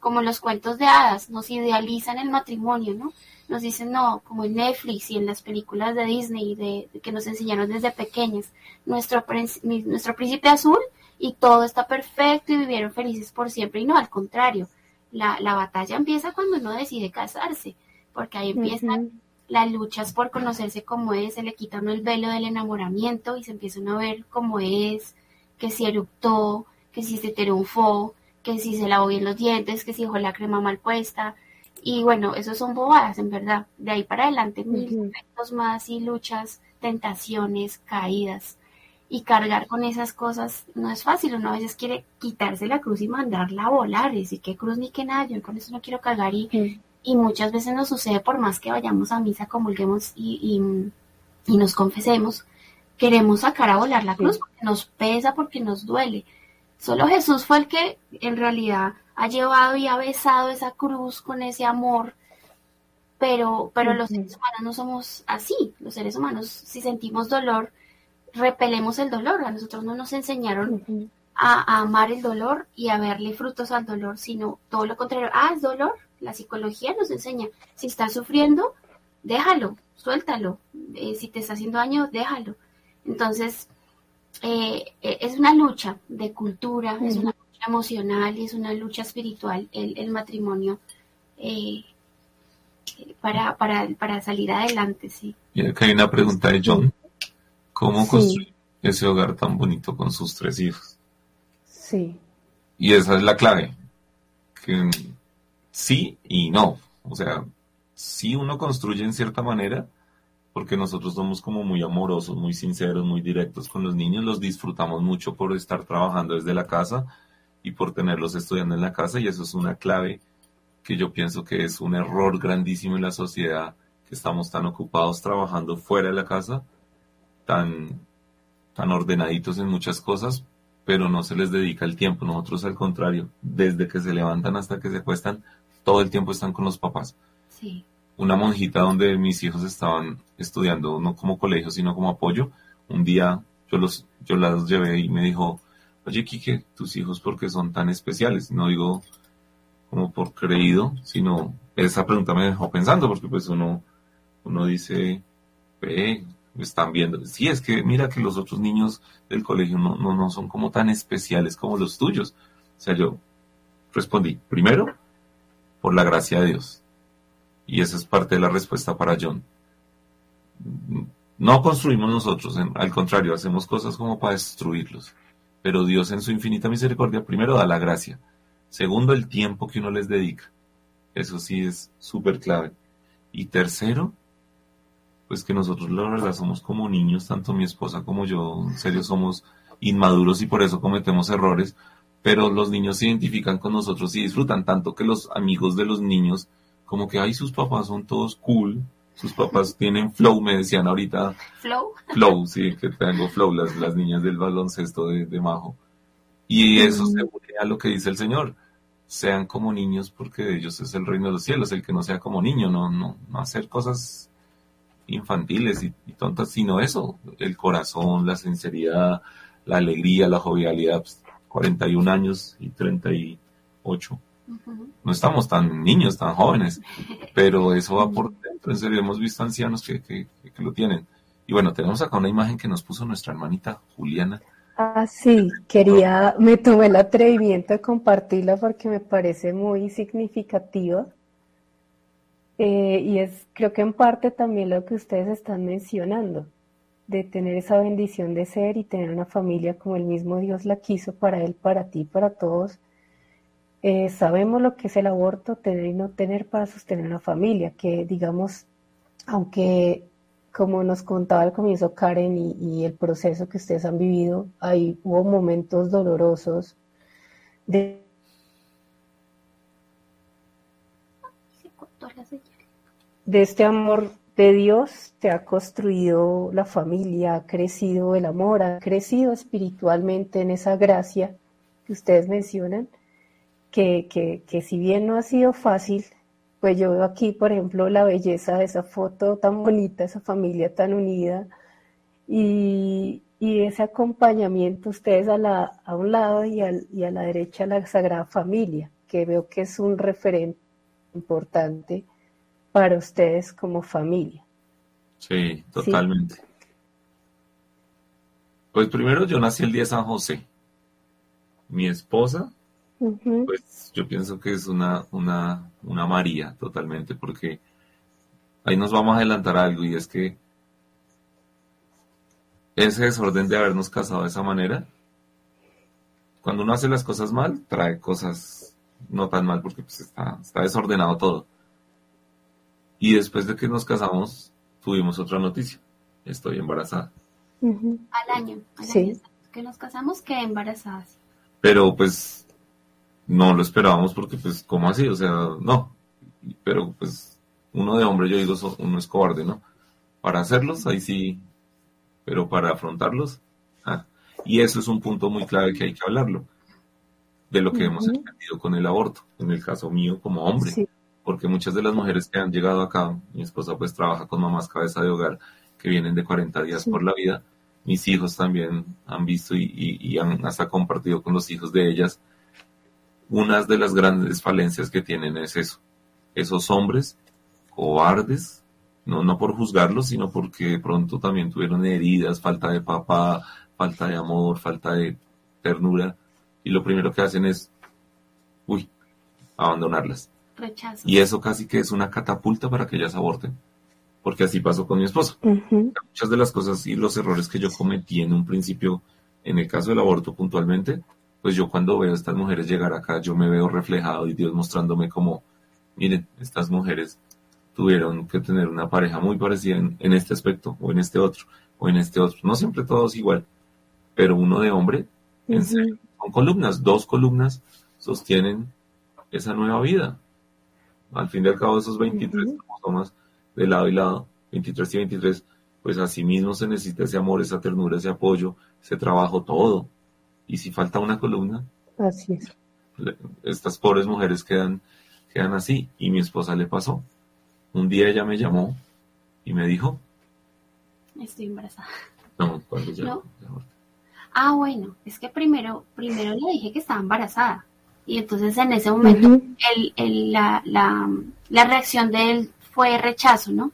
S3: como los cuentos de hadas, nos idealizan el matrimonio, ¿no? Nos dicen, no, como en Netflix y en las películas de Disney de, que nos enseñaron desde pequeñas, nuestro, nuestro príncipe azul y todo está perfecto y vivieron felices por siempre. Y no, al contrario, la, la batalla empieza cuando uno decide casarse, porque ahí empiezan las luchas por conocerse como es, se le quita uno el velo del enamoramiento y se empieza uno a ver cómo es, que si eructó, que si se triunfó, que si se lavó bien los dientes, que si dejó la crema mal puesta, y bueno, esos son bobadas, en verdad. De ahí para adelante, mil más y luchas, tentaciones, caídas. Y cargar con esas cosas no es fácil. Uno a veces quiere quitarse la cruz y mandarla a volar. Y decir, qué cruz ni qué nada, yo con eso no quiero cargar. Y, y muchas veces nos sucede, por más que vayamos a misa, comulguemos y, y, nos confesemos, queremos sacar a volar la cruz porque nos pesa, porque nos duele. Solo Jesús fue el que en realidad ha llevado y ha besado esa cruz con ese amor, pero, pero los seres humanos no somos así. Los seres humanos, si sentimos dolor, repelemos el dolor. A nosotros no nos enseñaron a, amar el dolor y a verle frutos al dolor, sino todo lo contrario. Ah, es dolor. La psicología nos enseña. Si estás sufriendo, déjalo, suéltalo. Eh, si te está haciendo daño, déjalo. Entonces, eh, eh, es una lucha de cultura, es una emocional y es una lucha espiritual el, matrimonio eh, para, para, para, salir adelante, sí.
S4: Y acá hay una pregunta de John. ¿Cómo construir ese hogar tan bonito con sus tres hijos?
S2: Sí.
S4: Y esa es la clave. Que sí y no. O sea, sí uno construye en cierta manera, porque nosotros somos como muy amorosos, muy sinceros, muy directos con los niños, los disfrutamos mucho por estar trabajando desde la casa, y por tenerlos estudiando en la casa y eso es una clave que yo pienso que es un error grandísimo en la sociedad que estamos tan ocupados trabajando fuera de la casa, tan, tan ordenaditos en muchas cosas, pero no se les dedica el tiempo. Nosotros al contrario, desde que se levantan hasta que se acuestan, todo el tiempo están con los papás.
S3: Sí.
S4: Una monjita donde mis hijos estaban estudiando, no como colegio, sino como apoyo, un día yo, los, yo las llevé y me dijo, oye, Quique, tus hijos, ¿por qué son tan especiales? No digo como por creído, sino esa pregunta me dejó pensando, porque pues uno, uno dice, ve, me están viendo. Sí, es que mira que los otros niños del colegio no, no, no son como tan especiales como los tuyos. O sea, yo respondí, primero, por la gracia de Dios. Y esa es parte de la respuesta para John. No construimos nosotros, al contrario, hacemos cosas como para destruirlos. Pero Dios en su infinita misericordia, primero da la gracia. Segundo, el tiempo que uno les dedica. Eso sí es súper clave. Y tercero, pues que nosotros la verdad somos como niños, tanto mi esposa como yo, en serio somos inmaduros y por eso cometemos errores, pero los niños se identifican con nosotros y disfrutan tanto que los amigos de los niños, como que, ay, sus papás son todos cool, sus papás tienen flow, me decían ahorita.
S3: Flow.
S4: Flow, sí, que tengo flow, las, las niñas del baloncesto de, de Majo. Y eso se une a lo que dice el Señor. Sean como niños porque de ellos es el reino de los cielos, el que no sea como niño, no, no, no hacer cosas infantiles y, tontas, sino eso, el corazón, la sinceridad, la alegría, la jovialidad, 41 pues, años y 38. No estamos tan niños, tan jóvenes, pero eso va por serio, hemos visto ancianos que, que, lo tienen. Y bueno, tenemos acá una imagen que nos puso nuestra hermanita Juliana.
S2: Ah, sí, quería, me tomé el atrevimiento de compartirla porque me parece muy significativa. Eh, y es, creo que en parte también lo que ustedes están mencionando, de tener esa bendición de ser y tener una familia como el mismo Dios la quiso para él, para ti, para todos eh, sabemos lo que es el aborto, tener y no tener para sostener una familia, que digamos, aunque como nos contaba al comienzo Karen y, el proceso que ustedes han vivido, ahí hubo momentos dolorosos de... De este amor de Dios se ha construido la familia, ha crecido el amor, ha crecido espiritualmente en esa gracia que ustedes mencionan que, que, si bien no ha sido fácil, pues yo veo aquí, por ejemplo, la belleza de esa foto tan bonita, esa familia tan unida y, ese acompañamiento, ustedes a, la, a un lado y, y a la derecha la Sagrada Familia, que veo que es un referente importante para ustedes como familia.
S4: Sí, totalmente. Pues primero yo nací el día de San José. Mi esposa pues yo pienso que es una, una, una María totalmente, porque ahí nos vamos a adelantar algo y es que ese desorden de habernos casado de esa manera, cuando uno hace las cosas mal, trae cosas no tan mal porque pues está, está desordenado todo. Y después de que nos casamos, tuvimos otra noticia. Estoy embarazada.
S3: Al año. Al que nos casamos, quedé embarazada.
S4: Pero pues no lo esperábamos porque, pues, ¿cómo así? O sea, no. Pero, pues, uno de hombre, yo digo, uno es cobarde, ¿no? Para hacerlos, ahí sí, pero para afrontarlos, ah. Y eso es un punto muy clave que hay que hablarlo, de lo que hemos entendido con el aborto, en el caso mío como hombre. Porque muchas de las mujeres que han llegado acá, mi esposa pues trabaja con mamás cabeza de hogar que vienen de 40 días por la vida, mis hijos también han visto y, y han hasta compartido con los hijos de ellas una de las grandes falencias que tienen es eso. Esos hombres cobardes, no, no por juzgarlos, sino porque de pronto también tuvieron heridas, falta de papá, falta de amor, falta de ternura, y lo primero que hacen es, uy, abandonarlas.
S3: Rechazo.
S4: Y eso casi que es una catapulta para que ellas aborten, porque así pasó con mi esposa. Muchas de las cosas y los errores que yo cometí en un principio, en el caso del aborto puntualmente, pues yo cuando veo a estas mujeres llegar acá, yo me veo reflejado y Dios mostrándome como, miren, estas mujeres tuvieron que tener una pareja muy parecida en, este aspecto, o en este otro, o en este otro. No siempre todos igual, pero uno de hombre, en serio, son columnas, dos columnas sostienen esa nueva vida. Al fin y al cabo, esos 23 cromosomas de lado y lado, 23 y 23, pues así mismo se necesita ese amor, esa ternura, ese apoyo, ese trabajo, todo y si falta una columna,
S2: Así es.
S4: estas pobres mujeres quedan, quedan así. Y mi esposa le pasó. Un día ella me llamó y me dijo,
S3: Estoy embarazada.
S4: no, cuando ya,
S3: No.
S4: ya-
S3: Ah, bueno, es que primero, primero le dije que estaba embarazada. Y entonces en ese momento el, el- la, la, la reacción de él fue rechazo, ¿no?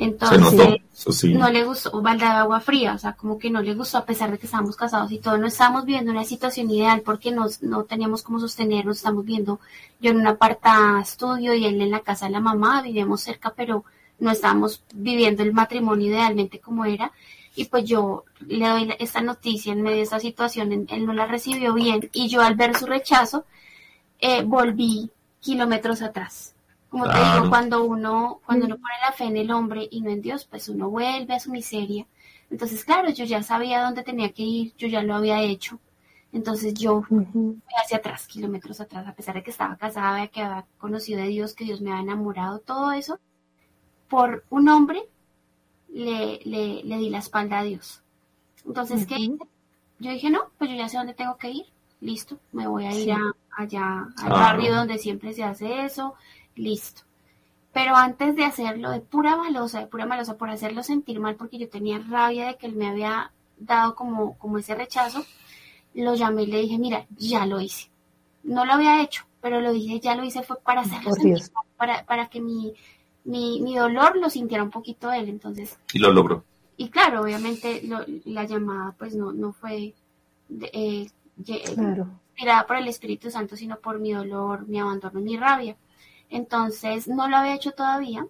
S3: Entonces
S4: sí.
S3: no le gustó, o balde de agua fría, o sea, como que no le gustó a pesar de que estábamos casados y todo, no estábamos viendo una situación ideal porque nos, no teníamos cómo sostenernos, estamos viendo yo en un aparta estudio y él en la casa de la mamá, vivíamos cerca, pero no estábamos viviendo el matrimonio idealmente como era. Y pues yo le doy esta noticia en medio de esta situación, él él no la recibió bien y yo al ver su rechazo eh, volví kilómetros atrás. Como te digo, cuando uno, cuando uno pone la fe en el hombre y no en Dios, pues uno vuelve a su miseria. Entonces, claro, yo ya sabía dónde tenía que ir, yo ya lo había hecho. Entonces yo fui hacia atrás, kilómetros atrás, a pesar de que estaba casada, que había conocido de Dios, que Dios me había enamorado, todo eso, por un hombre le, le, le di la espalda a Dios. Entonces, ¿qué hice? Yo dije, no, pues yo ya sé dónde tengo que ir, listo, me voy a ir
S2: Sí.
S3: a- allá al
S4: Claro.
S3: barrio donde siempre se hace eso, listo. Pero antes de hacerlo, de pura malosa, de pura malosa, por hacerlo sentir mal, porque yo tenía rabia de que él me había dado como, como ese rechazo, lo llamé y le dije, mira, ya lo hice. No lo había hecho, pero lo dije, ya lo hice, fue para hacerlo sentir mal, para, para que mi, mi, mi dolor lo sintiera un poquito él. Entonces,
S4: Y lo logró.
S3: y claro, obviamente lo- la llamada pues no, no fue de- eh,
S2: Claro.
S3: inspirada por el Espíritu Santo, sino por mi dolor, mi abandono, mi rabia. Entonces no lo había hecho todavía,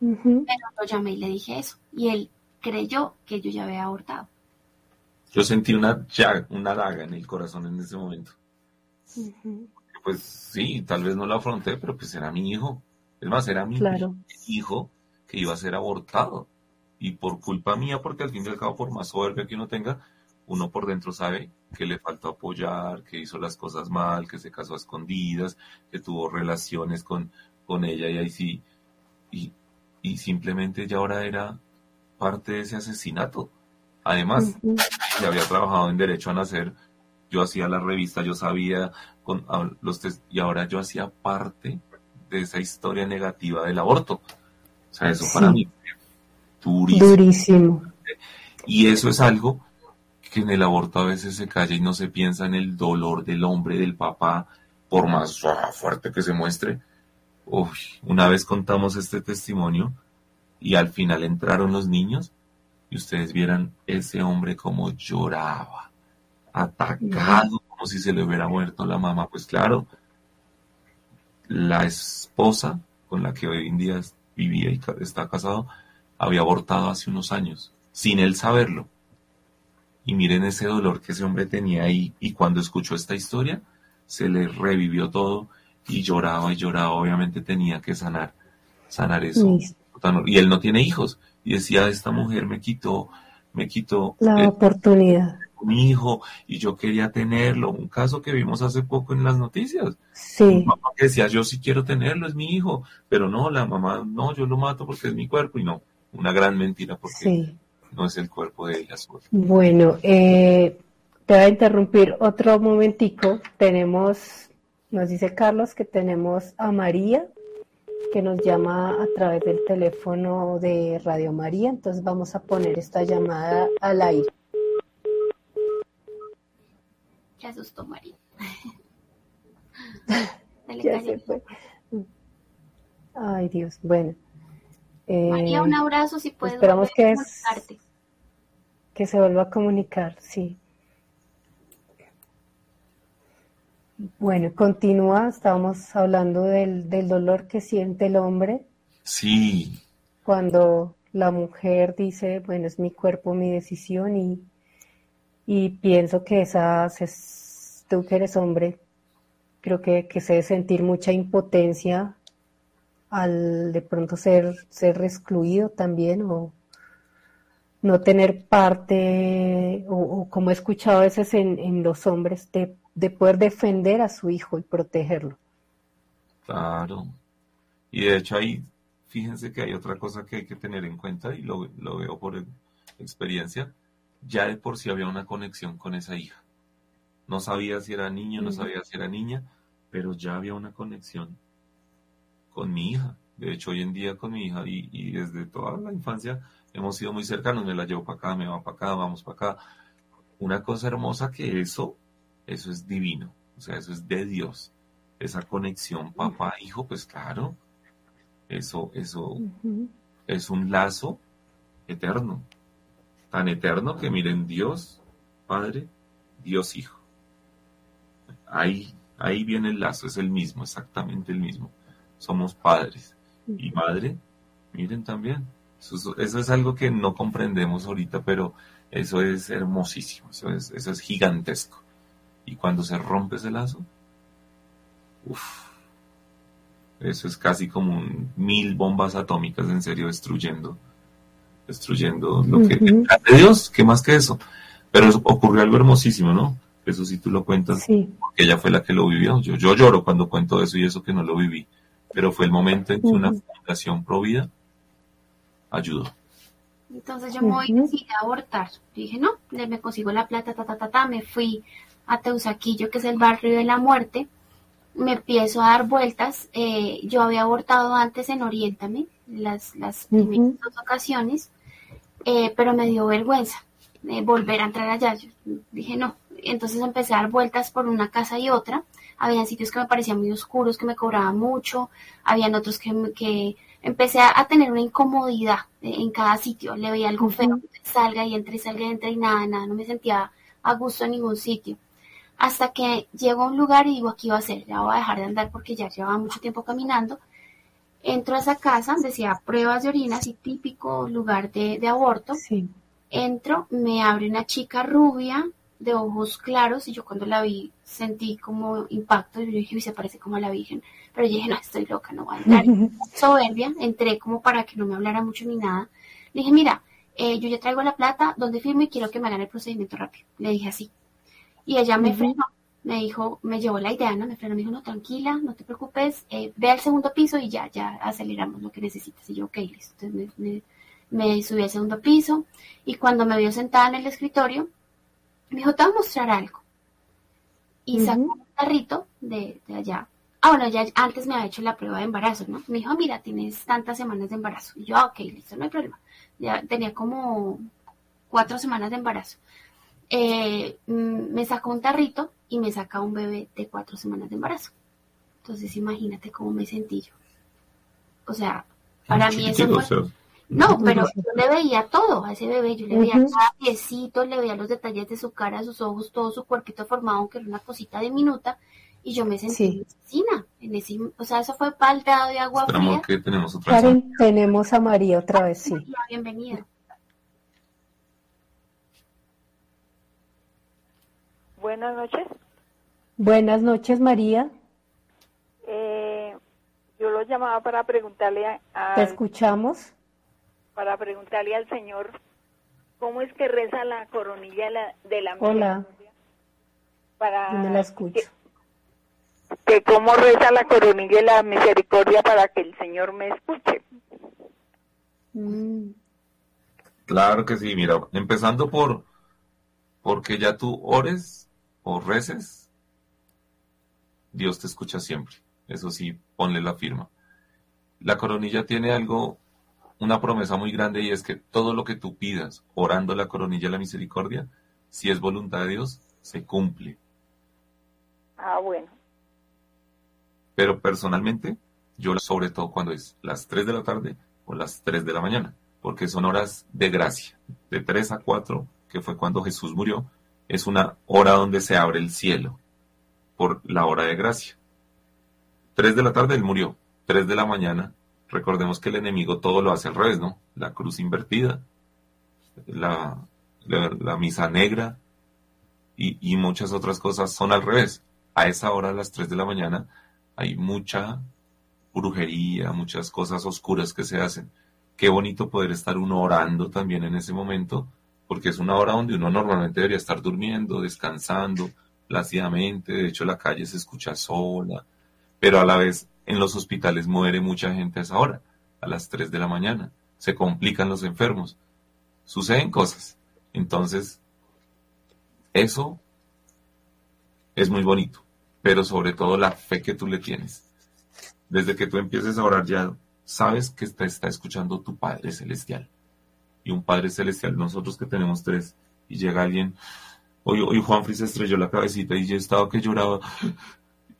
S3: pero lo llamé y le dije eso. Y él creyó que yo ya había abortado.
S4: Yo sentí una, llaga- una daga en el corazón en ese momento. Pues sí, tal vez no lo afronté, pero pues era mi hijo. Es más, era mi
S2: Claro.
S4: hijo que iba a ser abortado. Y por culpa mía, porque al fin y al cabo, por más soberbia que uno tenga, uno por dentro sabe que le faltó apoyar, que hizo las cosas mal, que se casó a escondidas, que tuvo relaciones con, con ella y ahí sí. Y, y simplemente ya ahora era parte de ese asesinato. Además,
S2: Ujú.
S4: ya había trabajado en Derecho a Nacer, yo hacía la revista, yo sabía con los y ahora yo hacía parte de esa historia negativa del aborto. O sea, eso para
S2: Sí.
S4: mí fue durísimo.
S2: Durísimo.
S4: Y eso es algo que en el aborto a veces se calla y no se piensa en el dolor del hombre, del papá, por más fuerte que se muestre. Uy, una vez contamos este testimonio y al final entraron los niños y ustedes vieran ese hombre como lloraba, atacado, como si se le hubiera muerto la mamá. Pues claro, la esposa con la que hoy en día vivía y está casado había abortado hace unos años, sin él saberlo. Y miren ese dolor que ese hombre tenía ahí. Y cuando escuchó esta historia, se le revivió todo y lloraba y lloraba. Obviamente tenía que sanar, sanar eso. Y él no tiene hijos. Y decía, esta mujer me quitó, me quitó
S2: La
S4: eh,
S2: oportunidad.
S4: mi hijo y yo quería tenerlo. Un caso que vimos hace poco en las noticias.
S2: Sí.
S4: Un papá que decía, yo sí quiero tenerlo, es mi hijo. Pero no, la mamá, no, yo lo mato porque es mi cuerpo. Y no, una gran mentira porque
S2: Sí.
S4: No es el cuerpo de ella. su-
S2: Bueno, eh, te voy a interrumpir otro momentico. Tenemos, nos dice Carlos que tenemos a María que nos llama a través del teléfono de Radio María. Entonces vamos a poner esta llamada al aire.
S3: Se asustó María.
S2: Ya se fue. Ay, Dios. Bueno. Eh,
S3: María, un abrazo si puedes.
S2: esperamos que es-
S3: comunicarte.
S2: que se vuelva a comunicar, sí. Bueno, continúa, estábamos hablando del, del dolor que siente el hombre
S4: Sí,
S2: cuando la mujer dice, bueno, es mi cuerpo, mi decisión y, y pienso que esas, es, tú que eres hombre, creo que, que se debe sentir mucha impotencia al de pronto ser, ser excluido también o no tener parte, o, o como he escuchado a veces en, en los hombres, de, de poder defender a su hijo y protegerlo.
S4: claro. Y de hecho ahí, fíjense que hay otra cosa que hay que tener en cuenta y lo, lo veo por e- experiencia. Ya de por sí había una conexión con esa hija. No sabía si era niño, no sabía si era niña, pero ya había una conexión con mi hija. De hecho, hoy en día con mi hija y, y desde toda la infancia hemos sido muy cercanos. Me la llevo para acá, me va para acá, vamos para acá. Una cosa hermosa que eso, eso es divino. O sea, eso es de Dios. Esa conexión papá-hijo, pues claro, eso, eso es un lazo eterno. Tan eterno que miren, Dios Padre, Dios Hijo. Ahí, ahí viene el lazo, es el mismo, exactamente el mismo. Somos padres. Y madre, miren también. Eso, eso es algo que no comprendemos ahorita, pero eso es hermosísimo, eso es, eso es gigantesco. Y cuando se rompe ese lazo, uff, eso es casi como mil bombas atómicas en serio destruyendo, destruyendo lo que de Dios, ¿qué más que eso? Pero ocurrió algo hermosísimo, ¿no? Eso sí tú lo cuentas, porque ella fue la que lo vivió. Yo, yo lloro cuando cuento eso y eso que no lo viví. Pero fue el momento en que una fundación pro vida ayudó.
S3: Entonces yo me voy a abortar. dije, no, me consigo la plata, ta, ta, ta, ta, me fui a Teusaquillo, que es el barrio de la muerte, me empiezo a dar vueltas. Eh, yo había abortado antes en Oriéntame, las, las primeras dos ocasiones, eh, pero me dio vergüenza eh, volver a entrar allá. Yo dije, no. Entonces empecé a dar vueltas por una casa y otra. Habían sitios que me parecían muy oscuros, que me cobraban mucho. Habían otros que, que empecé a, tener una incomodidad en cada sitio. Le veía algo feo, salga y entre, salga y entre y nada, nada. No me sentía a gusto en ningún sitio hasta que llego a un lugar y digo, aquí va a ser, ya voy a dejar de andar porque ya llevaba mucho tiempo caminando. Entro a esa casa, decía pruebas de orinas y típico lugar de, aborto. Entro, me abre una chica rubia de ojos claros y yo cuando la vi sentí como impacto. Yo dije, se parece como a la Virgen. Pero yo dije, no, estoy loca, no voy a entrar. Soberbia, entré como para que no me hablara mucho ni nada. Le dije, mira, eh, yo ya traigo la plata, donde firmo y quiero que me hagan el procedimiento rápido. Le dije así. Y ella me frenó, me dijo, me llevó la idea, ¿no? Me frenó, me dijo, no, tranquila, no te preocupes, eh, ve al segundo piso y ya, ya aceleramos lo que necesitas. Y yo, ok, listo. Entonces me, subí al segundo piso y cuando me vio sentada en el escritorio, me dijo, te voy a mostrar algo. Y sacó un carrito de, de allá. Ah, bueno, ya antes me había hecho la prueba de embarazo, ¿no? Me dijo, mira, tienes tantas semanas de embarazo. Y yo, ah, ok, listo, no hay problema. Ya tenía como cuatro semanas de embarazo. Eh, mm, me sacó un tarrito y me saca un bebé de cuatro semanas de embarazo. Entonces imagínate cómo me sentí yo. O sea, para mí eso fue... No, pero yo le veía todo a ese bebé, yo le veía cada piecito, le veía los detalles de su cara, sus ojos, todo su cuerpito formado, aunque era una cosita diminuta, y yo me sentí sí. en ese, o sea, eso fue paldeado de agua fría.
S4: que tenemos otra
S2: Karen, tenemos a María otra vez, sí.
S3: Bienvenida.
S5: Buenas noches.
S2: Buenas noches, María.
S5: Eh, yo lo llamaba para preguntarle a...
S2: Te escuchamos.
S5: Para preguntarle al Señor cómo es que reza la coronilla de la
S2: Hola.
S5: Para
S2: no la escucho.
S5: Que, cómo reza la coronilla de la misericordia para que el Señor me escuche.
S2: Mm.
S4: Claro que sí, mira, empezando por porque ya tú ores o reces, Dios te escucha siempre. Eso sí, ponle la firma. La coronilla tiene algo, una promesa muy grande y es que todo lo que tú pidas orando la coronilla de la misericordia, si es voluntad de Dios, se cumple.
S5: Ah, bueno.
S4: Pero personalmente, yo sobre todo cuando es las 3 de la tarde o las 3 de la mañana, porque son horas de gracia, de 3 a 4, que fue cuando Jesús murió, es una hora donde se abre el cielo por la hora de gracia. Tres de la tarde él murió. Tres de la mañana, recordemos que el enemigo todo lo hace al revés, ¿no? La cruz invertida, la, la, misa negra y, y, muchas otras cosas son al revés. A esa hora, a las tres de la mañana, hay mucha brujería, muchas cosas oscuras que se hacen. Qué bonito poder estar uno orando también en ese momento porque es una hora donde uno normalmente debería estar durmiendo, descansando plácidamente, de hecho la calle se escucha sola, pero a la vez en los hospitales muere mucha gente a esa hora, a las 3 de la mañana, se complican los enfermos, suceden cosas. Entonces, eso es muy bonito, pero sobre todo la fe que tú le tienes. desde que tú empieces a orar ya sabes que te está escuchando tu Padre Celestial. Y un Padre Celestial, nosotros que tenemos tres, y llega alguien, hoy, hoy estrelló la cabecita y yo estaba que lloraba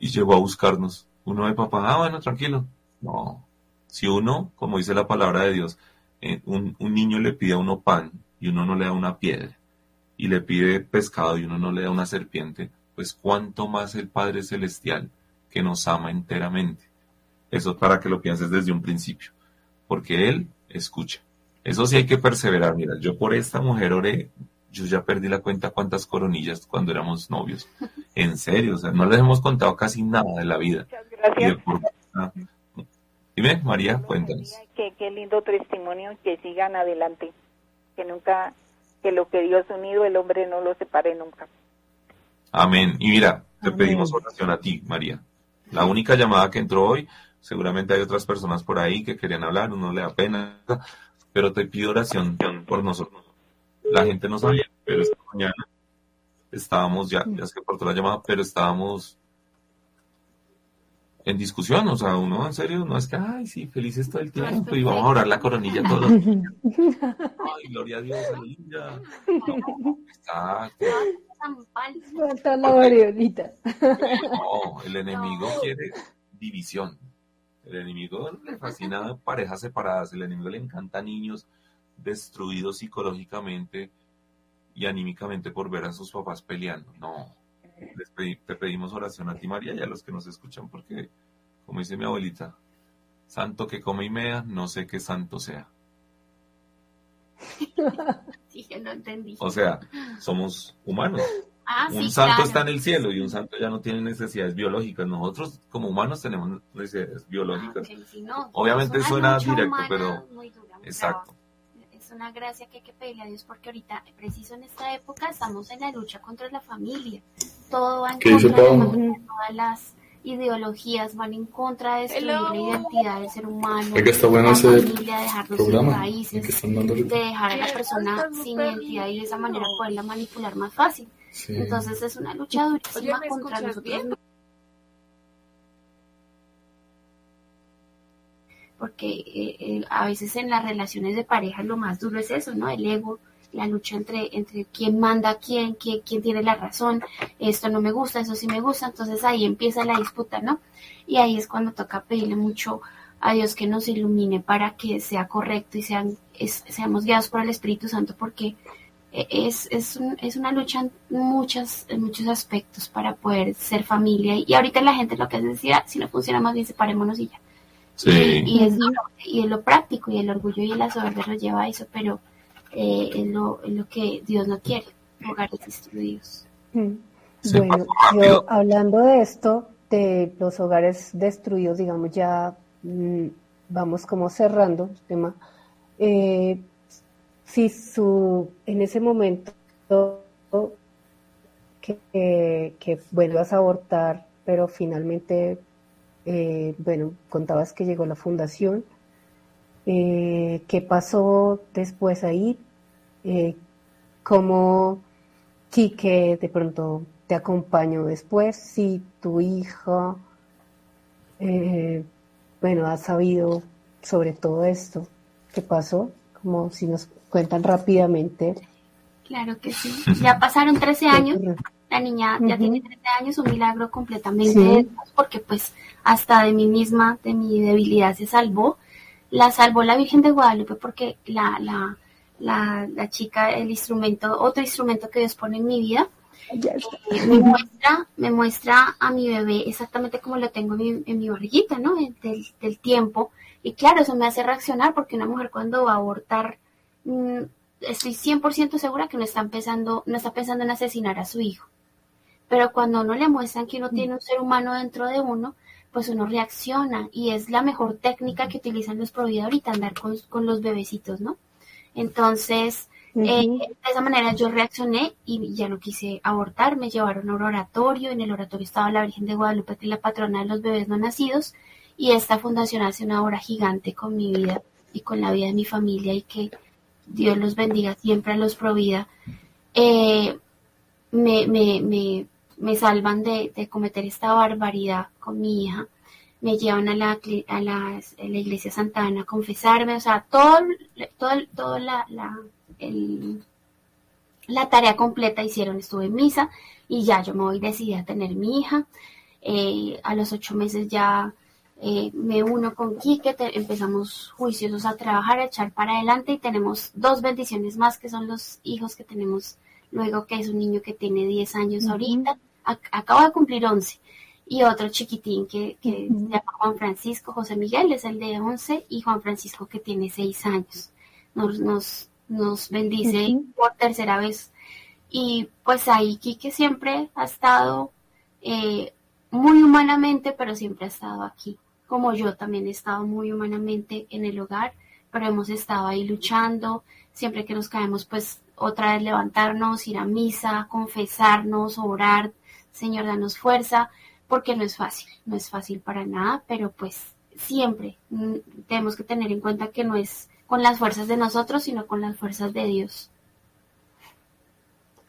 S4: y llegó a buscarnos. Uno de papá, ah, bueno, tranquilo. No, si uno, como dice la palabra de Dios, eh, un, un niño le pide a uno pan y uno no le da una piedra, y le pide pescado y uno no le da una serpiente, pues cuánto más el Padre Celestial que nos ama enteramente. Eso para que lo pienses desde un principio, porque Él escucha. Eso sí hay que perseverar. Mira, yo por esta mujer oré, yo ya perdí la cuenta cuántas coronillas cuando éramos novios. En serio, o sea, no les hemos contado casi nada de la vida.
S5: Gracias.
S4: Dime, María, cuéntanos.
S5: Qué, qué lindo testimonio, que sigan adelante, que nunca, que lo que Dios unido, el hombre no lo separe nunca.
S4: Amén. Y mira, te
S2: Amén.
S4: pedimos oración a ti, María. La única llamada que entró hoy, seguramente hay otras personas por ahí que querían hablar, uno le da pena, pero te pido oración por nosotros. La gente no sabía, pero esta mañana estábamos ya, ya es que cortó la llamada, pero estábamos en discusión, o sea, uno en serio, no es que, ay, sí, felices todo el tiempo y vamos a orar la coronilla todos los días. Ay, gloria a Dios, aleluya. No,
S3: falso.
S2: Falta la Mariolita.
S4: No, el enemigo quiere división. El enemigo le fascina parejas separadas. El enemigo le encanta niños destruidos psicológicamente y anímicamente por ver a sus papás peleando. No. Les pedi- te pedimos oración a ti, María, y a los que nos escuchan, porque, como dice mi abuelita, santo que come y mea, no sé qué santo sea.
S3: Sí, yo no entendí.
S4: O sea, somos humanos.
S3: ah,
S4: un
S3: sí,
S4: santo
S3: claro.
S4: está en el cielo y un santo ya no tiene necesidades biológicas. Nosotros como humanos tenemos necesidades biológicas.
S3: Ah, no,
S4: Obviamente suena directo,
S3: humana
S4: pero-
S3: dura,
S4: Exacto.
S3: Es una gracia que hay que pedirle a Dios porque ahorita, preciso en esta época, estamos en la lucha contra la familia. Todo va en
S6: ¿Qué dice
S3: contra de la
S6: Pablo?
S3: familia, todas las ideologías van en contra de destruir la identidad del ser humano.
S6: Que está bueno
S3: la
S6: ese
S3: familia, dejarnos
S6: programa
S3: raíces,
S6: que están dando
S3: de dejar a la persona sin identidad y de esa manera poderla manipular más fácil.
S6: Sí.
S3: Entonces es una lucha durísima
S7: Oye, ¿me
S3: contra nosotros
S7: bien?
S3: Porque eh, eh, a veces en las relaciones de pareja lo más duro es eso, ¿no? El ego, la lucha entre, entre quién manda a quién, quién, quién tiene la razón, esto no me gusta, eso sí me gusta, entonces ahí empieza la disputa, ¿no? Y ahí es cuando toca pedirle mucho a Dios que nos ilumine para que sea correcto y sean, es- seamos guiados por el Espíritu Santo porque eh, es, es, un- es una lucha en, muchas, en muchos aspectos para poder ser familia. Y ahorita la gente lo que hace es decir, "Ah, si no funciona más bien separémonos y ya.
S4: Sí.
S3: Y, y es, duro, y es lo práctico y el orgullo y la soberbia lo lleva a eso, pero eh, es, lo, es lo que Dios no quiere, hogares destruidos.
S2: Mm. Bueno, yo hablando de esto, de los hogares destruidos, digamos, ya mm, vamos como cerrando el tema. Eh, si su, en ese momento que, que, que vuelvas a abortar, pero finalmente, eh, bueno, contabas que llegó la fundación, eh, ¿qué pasó después ahí? Eh, ¿Cómo Quique de pronto te acompañó después? Si tu hija, eh, bueno, ha sabido sobre todo esto, ¿qué pasó? Como si nos cuentan rápidamente.
S3: Claro que sí. Ya pasaron 13 años. La niña ya tiene 13 años, un milagro completamente
S2: Sí.
S3: porque pues hasta de mí misma, de mi debilidad se salvó. La salvó la Virgen de Guadalupe porque la, la, la, la chica, el instrumento, otro instrumento que Dios pone en mi vida, eh, me muestra, me muestra a mi bebé exactamente como lo tengo en mi, en mi barriguita, ¿no? Del, del tiempo. Y claro, eso me hace reaccionar porque una mujer cuando va a abortar, mm, estoy 100% segura que no está empezando, no está pensando en asesinar a su hijo. Pero cuando uno le muestran que uno tiene un ser humano dentro de uno, pues uno reacciona y es la mejor técnica que utilizan los proveedores ahorita, andar con, con los bebecitos, ¿no? Entonces, eh, de esa manera yo reaccioné y ya no quise abortar, me llevaron a un oratorio, en el oratorio estaba la Virgen de Guadalupe, que es la patrona de los bebés no nacidos, y esta fundación hace una obra gigante con mi vida y con la vida de mi familia y que Dios los bendiga siempre a los provida. Eh, me, me, me, me salvan de, de cometer esta barbaridad con mi hija, me llevan a la, a la, iglesia Santa Ana a confesarme, o sea, todo, todo, todo la, la, la tarea completa hicieron, estuve en misa y ya yo me voy decidida a tener mi hija. Eh, a los ocho meses ya eh, me uno con Quique, empezamos juiciosos a trabajar, a echar para adelante y tenemos dos bendiciones más que son los hijos que tenemos luego, que es un niño que tiene 10 años ahorita, acaba de cumplir 11 y otro chiquitín que, se llama Juan Francisco, José Miguel es el de 11 y Juan Francisco que tiene 6 años. Nos, nos, nos bendice por tercera vez. Y pues ahí Quique siempre ha estado eh, muy humanamente, pero siempre ha estado aquí. Como yo también he estado muy humanamente en el hogar, pero hemos estado ahí luchando. Siempre que nos caemos, pues otra vez levantarnos, ir a misa, confesarnos, orar, Señor, danos fuerza porque no es fácil, no es fácil para nada, pero pues siempre mm, tenemos que tener en cuenta que no es con las fuerzas de nosotros, sino con las fuerzas de Dios.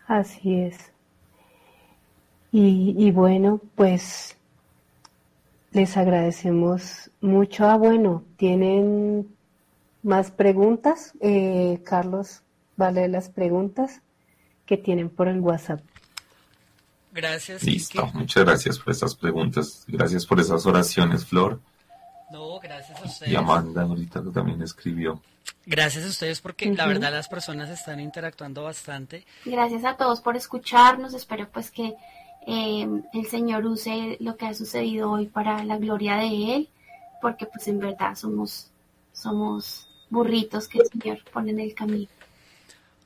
S2: Así es. Y, bueno, pues les agradecemos mucho. Ah, bueno, ¿tienen más preguntas? Eh, Carlos, vale las preguntas que tienen por el WhatsApp.
S1: Gracias.
S4: Listo, muchas gracias por esas preguntas. Gracias por esas oraciones, Flor.
S1: No, gracias a ustedes.
S4: Y Amanda ahorita también escribió.
S1: Gracias a ustedes porque la verdad las personas están interactuando bastante.
S3: Gracias a todos por escucharnos. Espero pues que eh, el Señor use lo que ha sucedido hoy para la gloria de Él, porque pues en verdad somos, somos burritos que el Señor pone en el camino.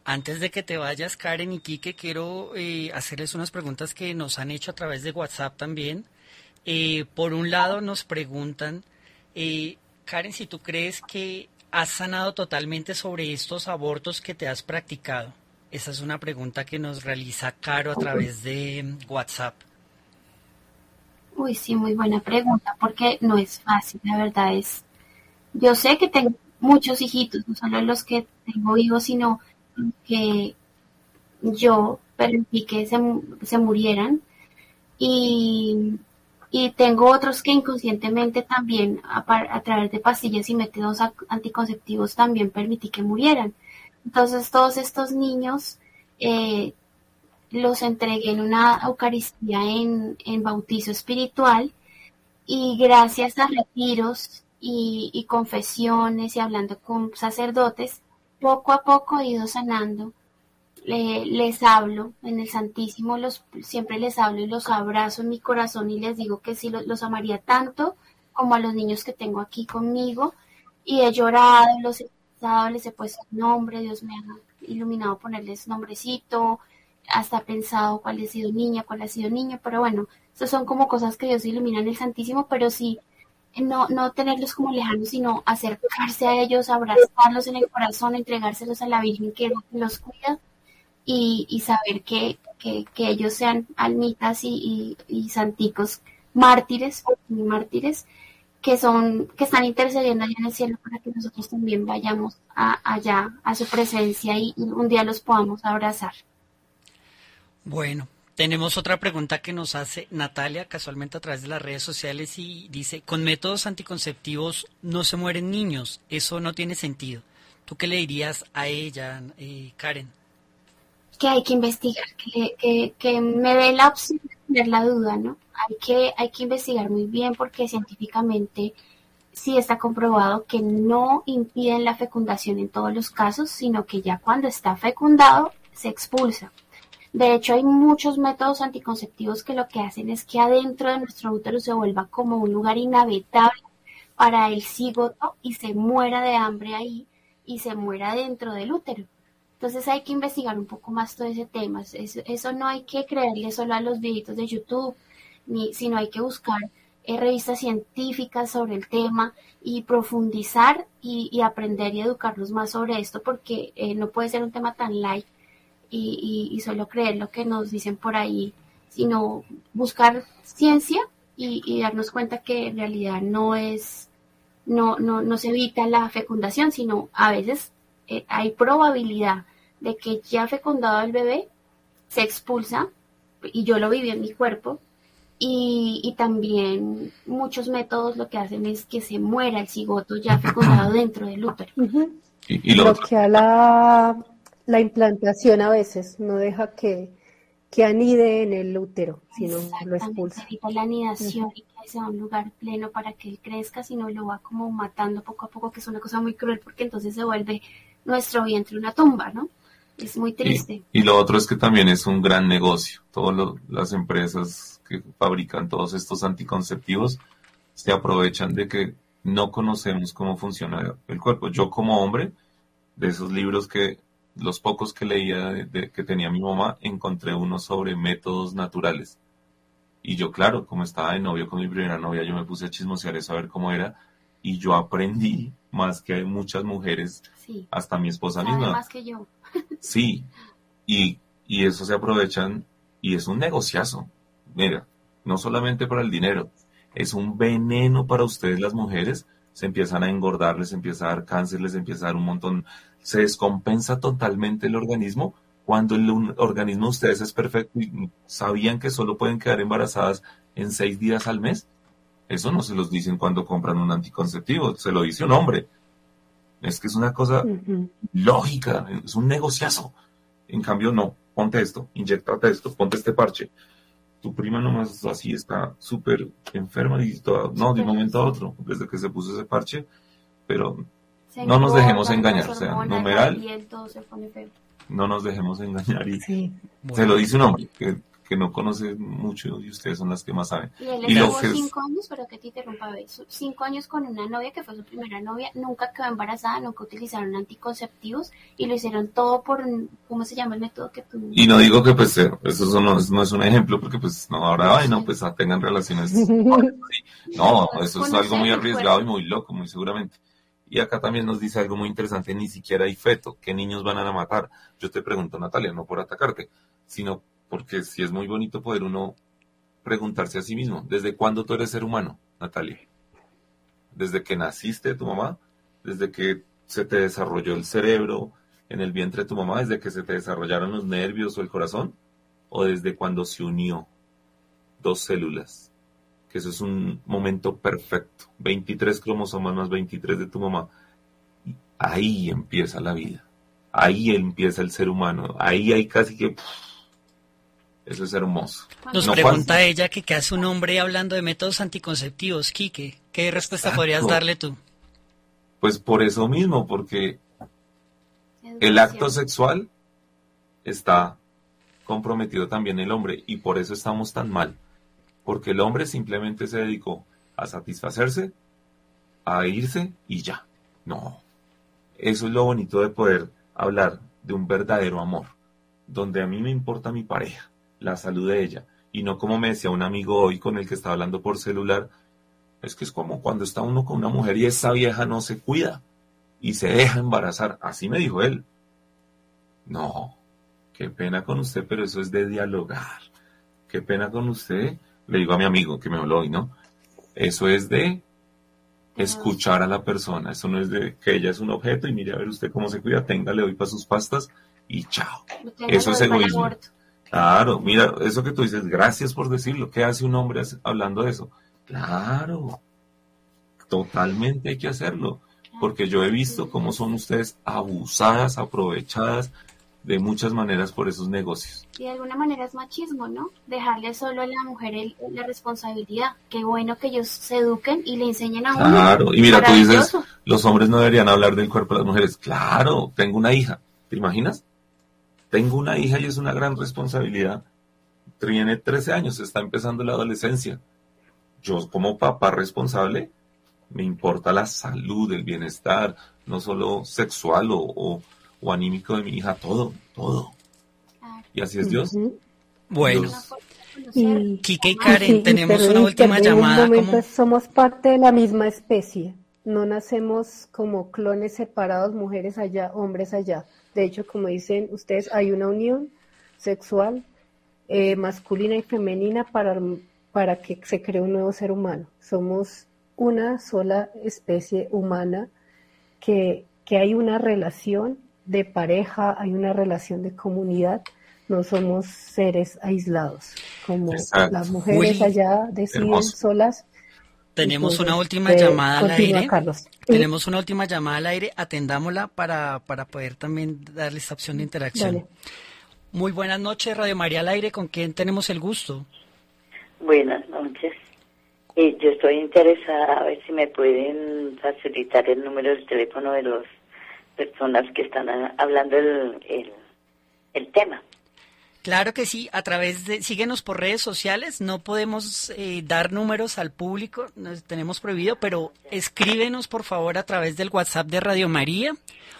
S1: Antes de que te vayas, Karen y Quique, quiero eh, hacerles unas preguntas que nos han hecho a través de WhatsApp también. Eh, por un lado, nos preguntan, eh, Karen, si tú crees que has sanado totalmente sobre estos abortos que te has practicado. Esa es una pregunta que nos realiza Caro a través de mm, WhatsApp.
S3: Uy, sí, muy buena pregunta, porque no es fácil, la verdad es. Yo sé que tengo muchos hijitos, no solo los que tengo hijos, sino que yo permití que se, se murieran y, y, tengo otros que inconscientemente también a, través de pastillas y métodos anticonceptivos también permití que murieran. Entonces todos estos niños eh, los entregué en una Eucaristía en, en bautizo espiritual y gracias a retiros y, y confesiones y hablando con sacerdotes, poco a poco he ido sanando. les hablo en el Santísimo, los, siempre les hablo y los abrazo en mi corazón y les digo que sí los, amaría tanto como a los niños que tengo aquí conmigo. Y he llorado, los he pensado, les he puesto nombre, Dios me ha iluminado ponerles nombrecito, hasta pensado cuál ha sido niña, cuál ha sido niño, pero bueno, eso son como cosas que Dios ilumina en el Santísimo, pero sí no, no tenerlos como lejanos, sino acercarse a ellos, abrazarlos en el corazón, entregárselos a la Virgen que los cuida y, y saber que, que, que, ellos sean almitas y, y, santicos mártires, mártires, que son, que están intercediendo allá en el cielo para que nosotros también vayamos a, allá a su presencia y un día los podamos abrazar.
S1: Bueno, tenemos otra pregunta que nos hace Natalia casualmente a través de las redes sociales y dice, con métodos anticonceptivos no se mueren niños, eso no tiene sentido. ¿Tú qué le dirías a ella, eh, Karen?
S3: Que hay que investigar, que, que, me dé la opción de tener la duda, ¿no? Hay que, hay que investigar muy bien porque científicamente sí está comprobado que no impiden la fecundación en todos los casos, sino que ya cuando está fecundado se expulsa. De hecho, hay muchos métodos anticonceptivos que lo que hacen es que adentro de nuestro útero se vuelva como un lugar inhabitable para el cigoto y se muera de hambre ahí y se muera dentro del útero. Entonces hay que investigar un poco más todo ese tema. Eso, no hay que creerle solo a los videitos de YouTube, ni, sino hay que buscar eh, revistas científicas sobre el tema y profundizar y, aprender y educarnos más sobre esto porque eh, no puede ser un tema tan light y, solo creer lo que nos dicen por ahí, sino buscar ciencia y, darnos cuenta que en realidad no es, no, no, no se evita la fecundación, sino a veces eh, hay probabilidad de que ya fecundado el bebé se expulsa, y yo lo viví en mi cuerpo, Y, y, también muchos métodos lo que hacen es que se muera el cigoto ya fecundado dentro del útero.
S4: y, y lo
S2: Bloquea la, la implantación a veces, no deja que, que anide en el útero, sino lo expulsa.
S3: Evita la anidación y que sea un lugar pleno para que él crezca, sino lo va como matando poco a poco, que es una cosa muy cruel porque entonces se vuelve nuestro vientre una tumba, ¿no? Es muy triste.
S4: Y, y lo otro es que también es un gran negocio. Todas las empresas que fabrican todos estos anticonceptivos se aprovechan de que no conocemos cómo funciona el cuerpo. Yo como hombre, de esos libros que los pocos que leía de, de, que tenía mi mamá, encontré uno sobre métodos naturales. Y yo, claro, como estaba de novio con mi primera novia, yo me puse a chismosear eso a ver cómo era. Y yo aprendí más que muchas mujeres,
S3: Sí,
S4: hasta mi esposa
S3: sabe
S4: misma.
S3: más que yo.
S4: Sí, y, y eso se aprovechan y es un negociazo. Mira, no solamente para el dinero, es un veneno para ustedes las mujeres. Se empiezan a engordar, les empieza a dar cáncer, les empieza a dar un montón. Se descompensa totalmente el organismo cuando el organismo de ustedes es perfecto y sabían que solo pueden quedar embarazadas en seis días al mes. Eso no se los dicen cuando compran un anticonceptivo, se lo dice un hombre. Es que es una cosa lógica, es un negociazo. En cambio, no, ponte esto, inyectate esto, ponte este parche. Tu prima nomás así está súper enferma y toda, no, de un momento a otro, desde que se puso ese parche, pero No nos dejemos engañar, o sea, numeral.
S3: piel, todo se pone feo.
S4: no nos dejemos engañar y
S2: Sí.
S4: se lo dice un hombre que, que no conoce mucho y ustedes son las que más saben.
S3: Y él
S4: Y lo
S3: estuvo
S4: que es-
S3: cinco años, pero que te interrumpa, cinco años con una novia que fue su primera novia, nunca quedó embarazada, nunca utilizaron anticonceptivos y lo hicieron todo por, un- ¿cómo se llama el método que tú?
S4: Y no digo que pues eh, eso no es, no es un ejemplo porque pues no, ahora ay, no, pues ah, tengan relaciones. No, eso es algo muy arriesgado y muy loco, muy seguramente. Y acá también nos dice algo muy interesante, ni siquiera hay feto, ¿qué niños van a matar? Yo te pregunto, Natalia, no por atacarte, sino porque sí es muy bonito poder uno preguntarse a sí mismo, ¿desde cuándo tú eres ser humano, Natalia? ¿Desde que naciste tu mamá? ¿Desde que se te desarrolló el cerebro en el vientre de tu mamá? ¿Desde que se te desarrollaron los nervios o el corazón? ¿O desde cuando se unió dos células? Que eso es un momento perfecto. 23 cromosomas más 23 de tu mamá. Y ahí empieza la vida. Ahí empieza el ser humano. Ahí hay casi que... pff, eso es hermoso.
S1: Nos
S4: No
S1: pregunta
S4: falta.
S1: ella que qué hace un hombre hablando de métodos anticonceptivos. Quique, ¿qué respuesta
S4: Exacto.
S1: podrías darle tú?
S4: Pues por eso mismo, porque el acto sexual está comprometido también el hombre y por eso estamos tan mal. Porque el hombre simplemente se dedicó a satisfacerse, a irse y ya. No. Eso es lo bonito de poder hablar de un verdadero amor, donde a mí me importa mi pareja, la salud de ella, y no como me decía un amigo hoy con el que estaba hablando por celular, es que es como cuando está uno con una mujer y esa vieja no se cuida y se deja embarazar. Así me dijo él. No, qué pena con usted, pero eso es de dialogar. Qué pena con usted, le digo a mi amigo que me habló hoy, ¿no? Eso es de escuchar a la persona. Eso no es de que ella es un objeto y mire a ver usted cómo se cuida, tenga, le doy para sus pastas y chao. Eso es egoísmo. Claro, mira, eso que tú dices, gracias por decirlo. ¿Qué hace un hombre hablando de eso? Claro, totalmente hay que hacerlo, porque yo he visto cómo son ustedes abusadas, aprovechadas de muchas maneras por esos negocios.
S3: Y de alguna manera es machismo, ¿no? Dejarle solo a la mujer el- la responsabilidad. Qué bueno que ellos se eduquen y le enseñen a uno.
S4: Claro, y mira, tú dices, los hombres no deberían hablar del cuerpo de las mujeres. Claro, tengo una hija, ¿te imaginas? Tengo una hija y es una gran responsabilidad. Tiene 13 años, está empezando la adolescencia. Yo como papá responsable, me importa la salud, el bienestar, no solo sexual o, o- o anímico de mi hija, todo, todo. Y así es Dios.
S1: Bueno.
S2: Y,
S1: Quique y Karen,
S2: sí,
S1: tenemos una última
S2: un
S1: llamada.
S2: momento, Somos parte de la misma especie. No nacemos como clones separados, mujeres allá, hombres allá. De hecho, como dicen ustedes, hay una unión sexual eh, masculina y femenina para, para que se cree un nuevo ser humano. Somos una sola especie humana que, que hay una relación de pareja, hay una relación de comunidad, no somos seres aislados, como las mujeres allá deciden solas.
S1: Tenemos una última llamada al aire. Tenemos una última llamada al aire, atendámosla para, para poder también darle esta opción de interacción. Muy buenas noches, Radio María al aire, ¿con quién tenemos el gusto?
S6: Buenas noches. Eh, yo estoy interesada a ver si me pueden facilitar el número de teléfono de las personas que están hablando el, el, tema.
S1: Claro que sí, a través de, síguenos por redes sociales, no podemos eh, dar números al público, nos tenemos prohibido, pero escríbenos por favor a través del WhatsApp de Radio María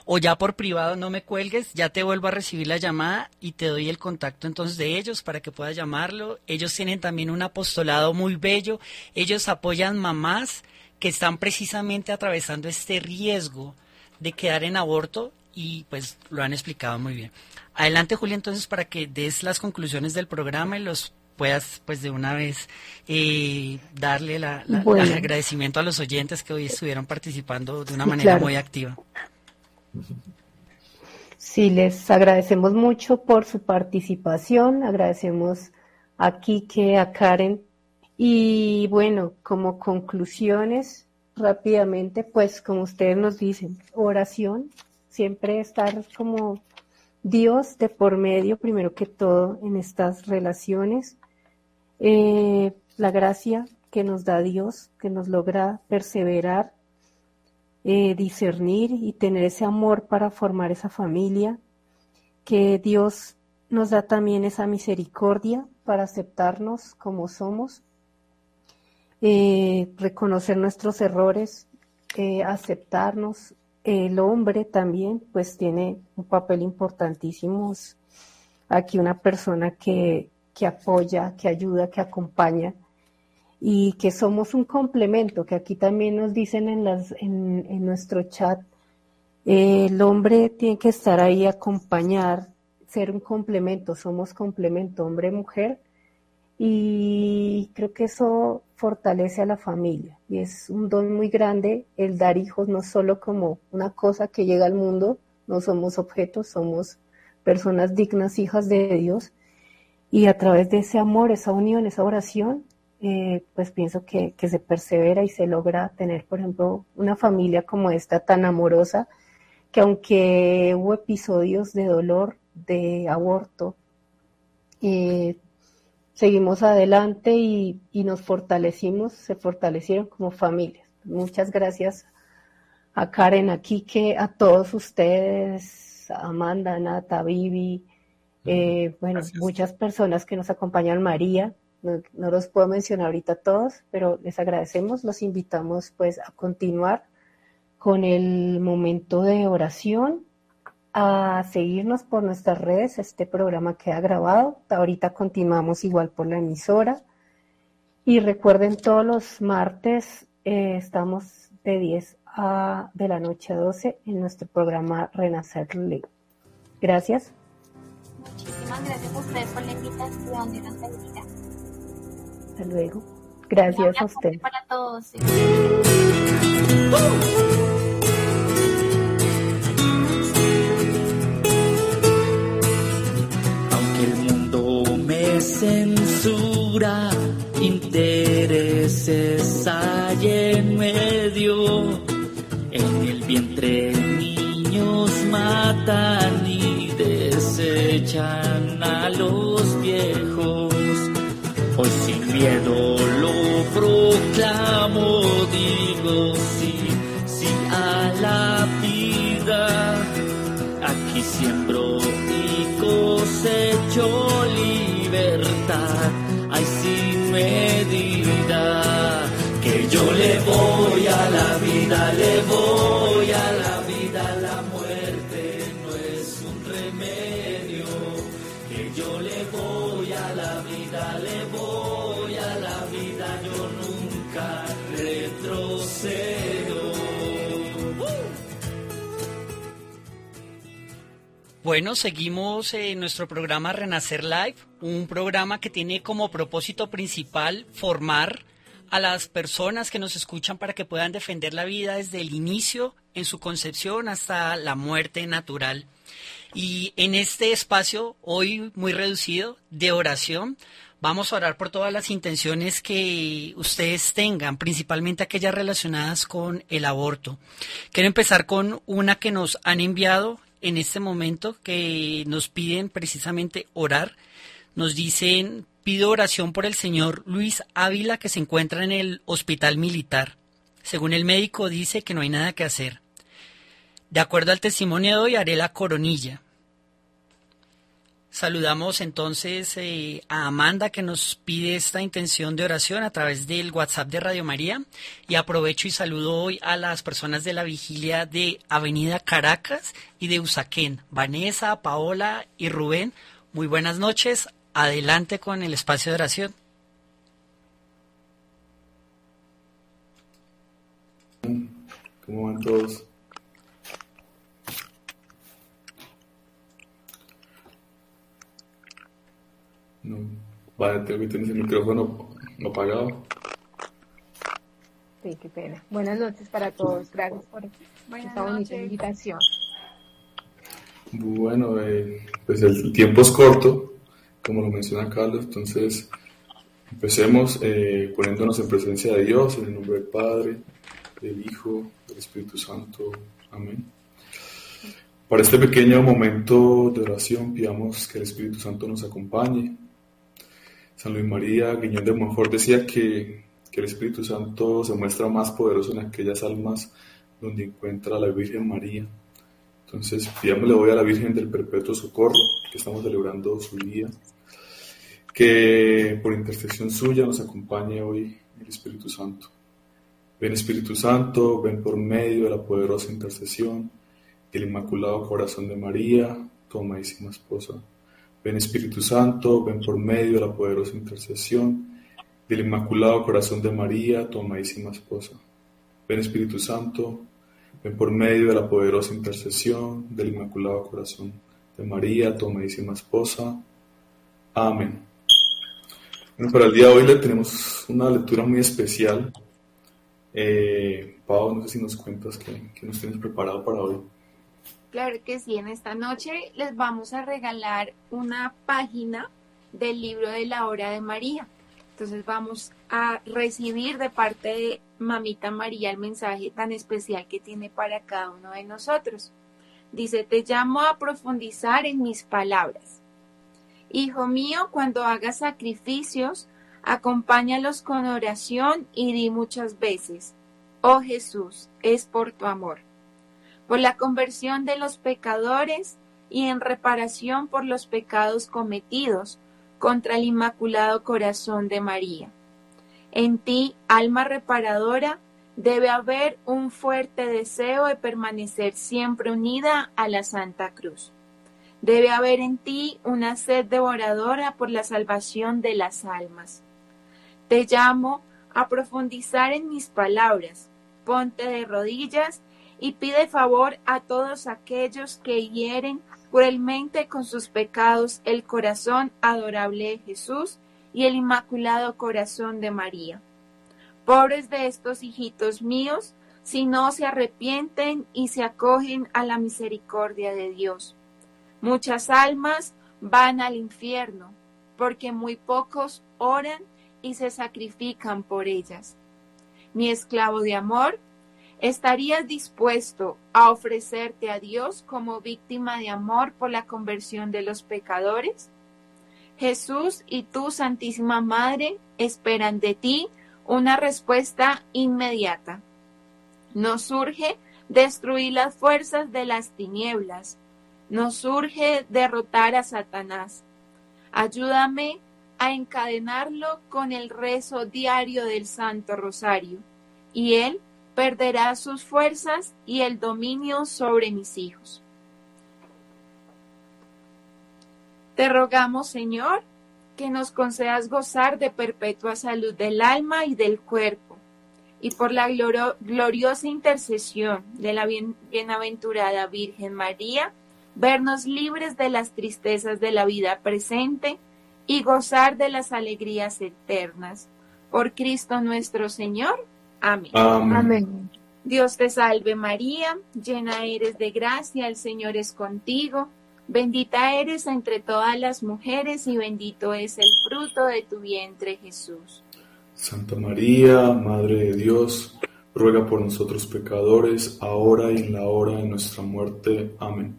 S1: o ya por privado no me cuelgues, ya te vuelvo a recibir la llamada y te doy el contacto entonces de ellos para que puedas llamarlo. Ellos tienen también un apostolado muy bello, ellos apoyan mamás que están precisamente atravesando este riesgo de quedar en aborto y pues lo han explicado muy bien. Adelante, Julia, entonces, para que des las conclusiones del programa y los puedas, pues, de una vez eh, darle el agradecimiento a los oyentes que hoy estuvieron participando de una manera muy activa.
S2: Sí, les agradecemos mucho por su participación, agradecemos a Kike, a Karen. Y bueno, como conclusiones, rápidamente, pues como ustedes nos dicen, oración, siempre estar como Dios de por medio, primero que todo, en estas relaciones. Eh, la gracia que nos da Dios, que nos logra perseverar, eh, discernir y tener ese amor para formar esa familia, que Dios nos da también esa misericordia para aceptarnos como somos, eh, reconocer nuestros errores, aceptarnos, el hombre también pues tiene un papel importantísimo. Aquí una persona que, apoya, que ayuda, que acompaña y que somos un complemento, que aquí también nos dicen en, las, en, nuestro chat, el hombre tiene que estar ahí, acompañar, ser un complemento, somos complemento, hombre-mujer, y creo que eso fortalece a la familia. Y es un don muy grande el dar hijos no solo como una cosa que llega al mundo, no somos objetos, somos personas dignas, hijas de Dios. Y a través de ese amor, esa unión, esa oración, eh, pues pienso que, que se persevera y se logra tener, por ejemplo, una familia como esta tan amorosa, que aunque hubo episodios de dolor, de aborto, eh, seguimos adelante y, nos fortalecimos, se fortalecieron como familia. Muchas gracias a Karen, a Kike, a todos ustedes, a Amanda, Nata, Vivi, eh, bueno, muchas personas que nos acompañan, María, no, no, los puedo mencionar ahorita todos, pero les agradecemos, los invitamos pues a continuar con el momento de oración a seguirnos por nuestras redes. Este programa queda grabado. Ahorita continuamos igual por la emisora. Y recuerden, todos los martes eh, estamos de 10 a, de la noche a 12 en nuestro programa Renacer Ley. Gracias.
S3: Muchísimas gracias a ustedes por la invitación. Dios
S2: Hasta luego. Gracias a ustedes.
S3: Para todos.
S7: Censura, intereses hay en medio. En el vientre niños matan y desechan a los viejos. Hoy sin miedo lo proclamo, digo sí, sí a la vida. Aquí siembro y cosecho libertad hay sin medida. Que yo le voy a la vida, le voy a la
S1: Bueno, seguimos en nuestro programa Renacer Live, un programa que tiene como propósito principal formar a las personas que nos escuchan para que puedan defender la vida desde el inicio, en su concepción, hasta la muerte natural. Y en este espacio, hoy muy reducido, de oración, vamos a orar por todas las intenciones que ustedes tengan, principalmente aquellas relacionadas con el aborto. Quiero empezar con una que nos han enviado en este momento, que nos piden precisamente orar. Nos dicen, pido oración por el señor Luis Ávila que se encuentra en el hospital militar. Según el médico dice que no hay nada que hacer. De acuerdo al testimonio de hoy haré la coronilla. Saludamos entonces eh, a Amanda que nos pide esta intención de oración a través del WhatsApp de Radio María y aprovecho y saludo hoy a las personas de la vigilia de Avenida Caracas y de Usaquén, Vanessa, Paola y Rubén. Muy buenas noches, adelante con el espacio de oración.
S8: ¿Cómo van todos? No. Vale, tengo que tener el micrófono apagado.
S2: Sí, qué pena. Buenas noches para todos. Gracias por esta bonita invitación.
S8: Bueno, eh, pues el tiempo es corto, como lo menciona Carlos, entonces empecemos eh, poniéndonos en presencia de Dios, en el nombre del Padre, del Hijo, del Espíritu Santo. Amén. Para este pequeño momento de oración, pidamos que el Espíritu Santo nos acompañe San Luis María Guiñón de Montfort decía que, el Espíritu Santo se muestra más poderoso en aquellas almas donde encuentra a la Virgen María. Entonces, pidámosle hoy a la Virgen del Perpetuo Socorro, que estamos celebrando su día, que por intercesión suya nos acompañe hoy el Espíritu Santo. Ven Espíritu Santo, ven por medio de la poderosa intercesión del Inmaculado Corazón de María, tu amadísima esposa Ven Espíritu Santo, ven por medio de la poderosa intercesión del Inmaculado Corazón de María, tu amadísima esposa. Ven Espíritu Santo, ven por medio de la poderosa intercesión del Inmaculado Corazón de María, tu amadísima esposa. Amén. Bueno, para el día de hoy le tenemos una lectura muy especial. Eh, no sé si nos cuentas qué nos tienes preparado para hoy.
S9: Claro que sí, en esta noche les vamos a regalar una página del libro de la hora de María. Entonces vamos a recibir de parte de Mamita María el mensaje tan especial que tiene para cada uno de nosotros. Dice, te llamo a profundizar en mis palabras. Hijo mío, cuando hagas sacrificios, acompáñalos con oración y di muchas veces, oh Jesús, es por tu amor por la conversión de los pecadores y en reparación por los pecados cometidos contra el Inmaculado Corazón de María. En ti, alma reparadora, debe haber un fuerte deseo de permanecer siempre unida a la Santa Cruz. Debe haber en ti una sed devoradora por la salvación de las almas. Te llamo a profundizar en mis palabras. Ponte de rodillas y pide favor a todos aquellos que hieren cruelmente con sus pecados el corazón adorable de Jesús y el inmaculado corazón de María. Pobres de estos hijitos míos, si no se arrepienten y se acogen a la misericordia de Dios. Muchas almas van al infierno, porque muy pocos oran y se sacrifican por ellas. Mi esclavo de amor, ¿Estarías dispuesto a ofrecerte a Dios como víctima de amor por la conversión de los pecadores? Jesús y tu Santísima Madre esperan de ti una respuesta inmediata. Nos surge destruir las fuerzas de las tinieblas. Nos surge derrotar a Satanás. Ayúdame a encadenarlo con el rezo diario del Santo Rosario, y él perderá sus fuerzas y el dominio sobre mis hijos. Te rogamos, Señor, que nos concedas gozar de perpetua salud del alma y del cuerpo, y por la gloriosa intercesión de la bienaventurada Virgen María, vernos libres de las tristezas de la vida presente y gozar de las alegrías eternas. Por Cristo nuestro Señor. Amén. Dios te salve María, llena eres de gracia, el Señor es contigo. Bendita eres entre todas las mujeres y bendito es el fruto de tu vientre Jesús.
S8: Santa María, Madre de Dios, ruega por nosotros pecadores, ahora y en la hora de nuestra muerte. Amén.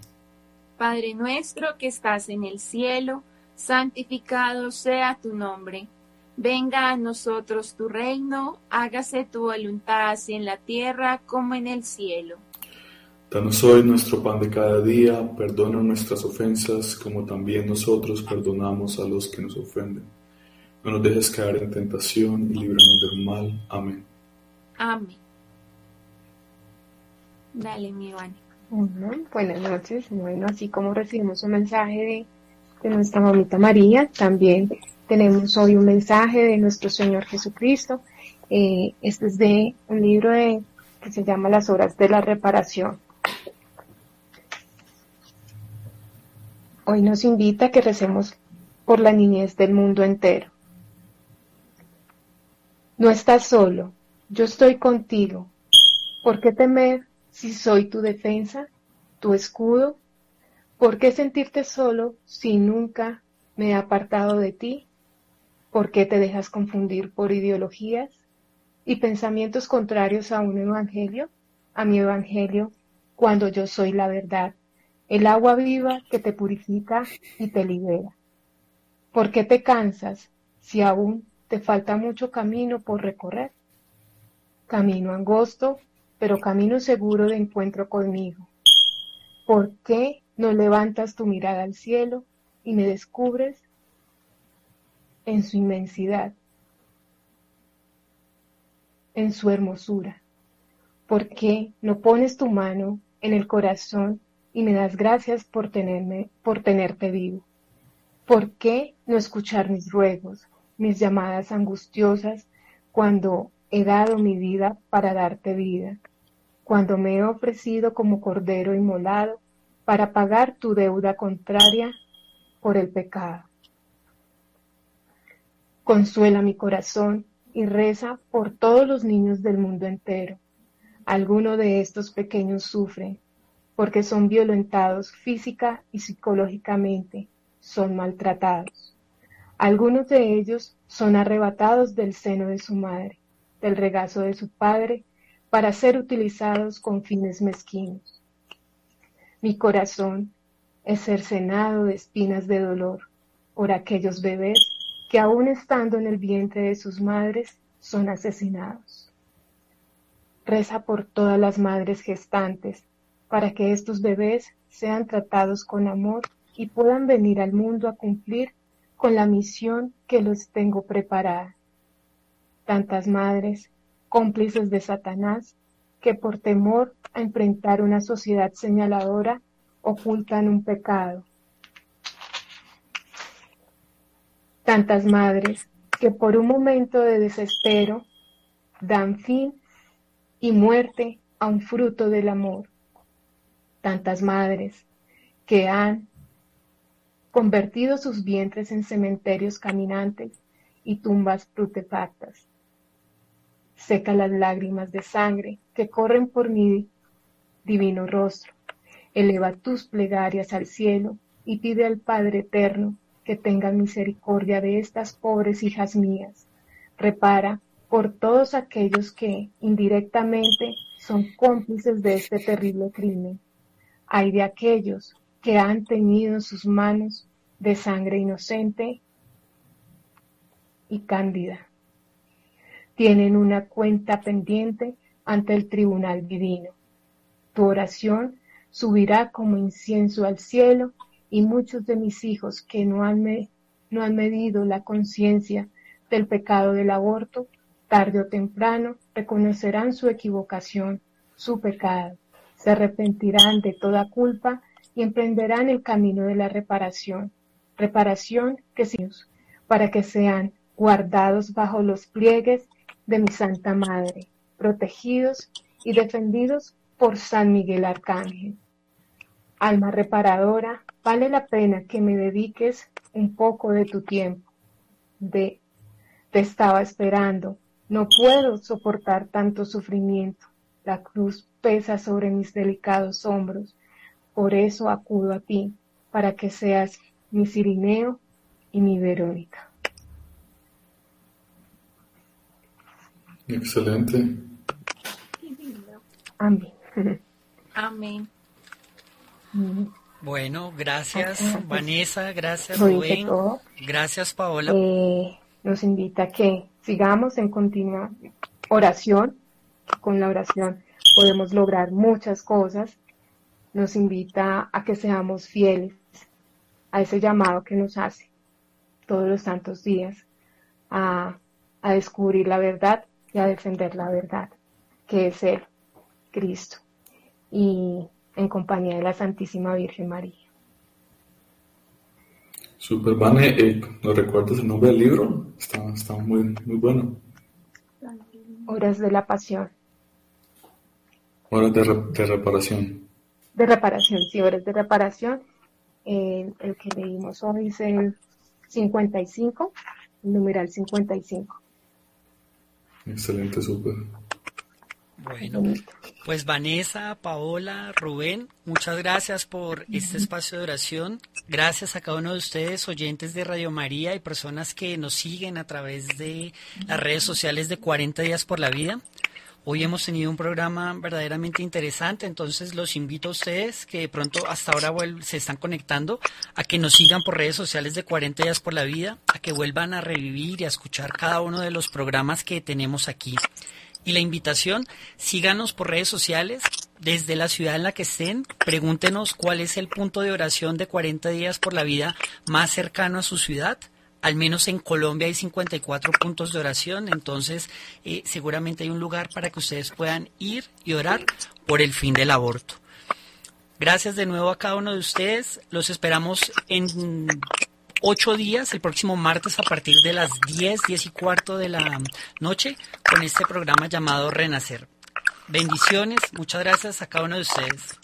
S9: Padre nuestro que estás en el cielo, santificado sea tu nombre. Venga a nosotros tu reino, hágase tu voluntad así en la tierra como en el cielo.
S8: Danos hoy nuestro pan de cada día, perdona nuestras ofensas como también nosotros perdonamos a los que nos ofenden. No nos dejes caer en tentación y líbranos del mal. Amén.
S9: Amén. Dale, mi Iván.
S10: Buenas noches. Bueno, así como recibimos un mensaje de, de nuestra mamita María, también tenemos hoy un mensaje de nuestro Señor Jesucristo. Eh, este es de un libro que se llama Las Horas de la Reparación. Hoy nos invita a que recemos por la niñez del mundo entero. No estás solo, yo estoy contigo. ¿Por qué temer si soy tu defensa, tu escudo? ¿Por qué sentirte solo si nunca me he apartado de ti? ¿Por qué te dejas confundir por ideologías y pensamientos contrarios a un evangelio, a mi evangelio, cuando yo soy la verdad, el agua viva que te purifica y te libera? ¿Por qué te cansas si aún te falta mucho camino por recorrer? Camino angosto, pero camino seguro de encuentro conmigo. ¿Por qué no levantas tu mirada al cielo y me descubres en su inmensidad, en su hermosura? ¿Por qué no pones tu mano en el corazón y me das gracias por tenerme, por tenerte vivo? ¿Por qué no escuchar mis ruegos, mis llamadas angustiosas cuando he dado mi vida para darte vida, cuando me he ofrecido como cordero inmolado para pagar tu deuda contraria por el pecado? Consuela mi corazón y reza por todos los niños del mundo entero. Algunos de estos pequeños sufren porque son violentados física y psicológicamente, son maltratados. Algunos de ellos son arrebatados del seno de su madre, del regazo de su padre, para ser utilizados con fines mezquinos. Mi corazón es cercenado de espinas de dolor por aquellos bebés que aún estando en el vientre de sus madres son asesinados. Reza por todas las madres gestantes para que estos bebés sean tratados con amor y puedan venir al mundo a cumplir con la misión que los tengo preparada. Tantas madres, cómplices de Satanás, que por temor a enfrentar una sociedad señaladora ocultan un pecado Tantas madres que por un momento de desespero dan fin y muerte a un fruto del amor. Tantas madres que han convertido sus vientres en cementerios caminantes y tumbas prutefactas. Seca las lágrimas de sangre que corren por mi divino rostro. Eleva tus plegarias al cielo y pide al Padre Eterno que tengan misericordia de estas pobres hijas mías. Repara por todos aquellos que indirectamente son cómplices de este terrible crimen. Hay de aquellos que han tenido sus manos de sangre inocente y cándida. Tienen una cuenta pendiente ante el tribunal divino. Tu oración subirá como incienso al cielo y muchos de mis hijos que no han, no han medido la conciencia del pecado del aborto, tarde o temprano reconocerán su equivocación, su pecado, se arrepentirán de toda culpa y emprenderán el camino de la reparación, reparación que para que sean guardados bajo los pliegues de mi Santa Madre, protegidos y defendidos por San Miguel Arcángel. Alma reparadora, vale la pena que me dediques un poco de tu tiempo. De, te estaba esperando. No puedo soportar tanto sufrimiento. La cruz pesa sobre mis delicados hombros. Por eso acudo a ti. para que seas mi Cirineo y mi Verónica.
S8: Excelente.
S10: Amén.
S9: Amén.
S1: Bueno, gracias Vanessa, gracias Rubén, gracias Paola.
S10: Eh, nos invita a que sigamos en continua oración. Con la oración podemos lograr muchas cosas. Nos invita a que seamos fieles a ese llamado que nos hace todos los santos días a, a descubrir la verdad y a defender la verdad, que es Él, Cristo, y en compañía de la Santísima Virgen María.
S8: Super, Vane, eh, ¿nos recuerdas el nombre del libro? Está, está muy, muy bueno.
S10: Horas de la Pasión,
S8: Horas de, re- de reparación.
S10: de reparación, sí, horas de reparación. El, el que leímos hoy es el 55, el numeral 55.
S8: Excelente, súper.
S1: Bueno, pues Vanessa, Paola, Rubén, muchas gracias por este espacio de oración. Gracias a cada uno de ustedes, oyentes de Radio María y personas que nos siguen a través de las redes sociales de 40 días por la vida. Hoy hemos tenido un programa verdaderamente interesante, entonces los invito a ustedes que de pronto hasta ahora se están conectando a que nos sigan por redes sociales de 40 días por la vida, a que vuelvan a revivir y a escuchar cada uno de los programas que tenemos aquí. Y la invitación, síganos por redes sociales, desde la ciudad en la que estén, pregúntenos cuál es el punto de oración de 40 días por la vida más cercano a su ciudad. Al menos en Colombia hay 54 puntos de oración, entonces eh, seguramente hay un lugar para que ustedes puedan ir y orar por el fin del aborto. Gracias de nuevo a cada uno de ustedes. Los esperamos en ocho días, el próximo martes a partir de las 10, 10 y cuarto de la noche, con este programa llamado Renacer. Bendiciones, muchas gracias a cada uno de ustedes.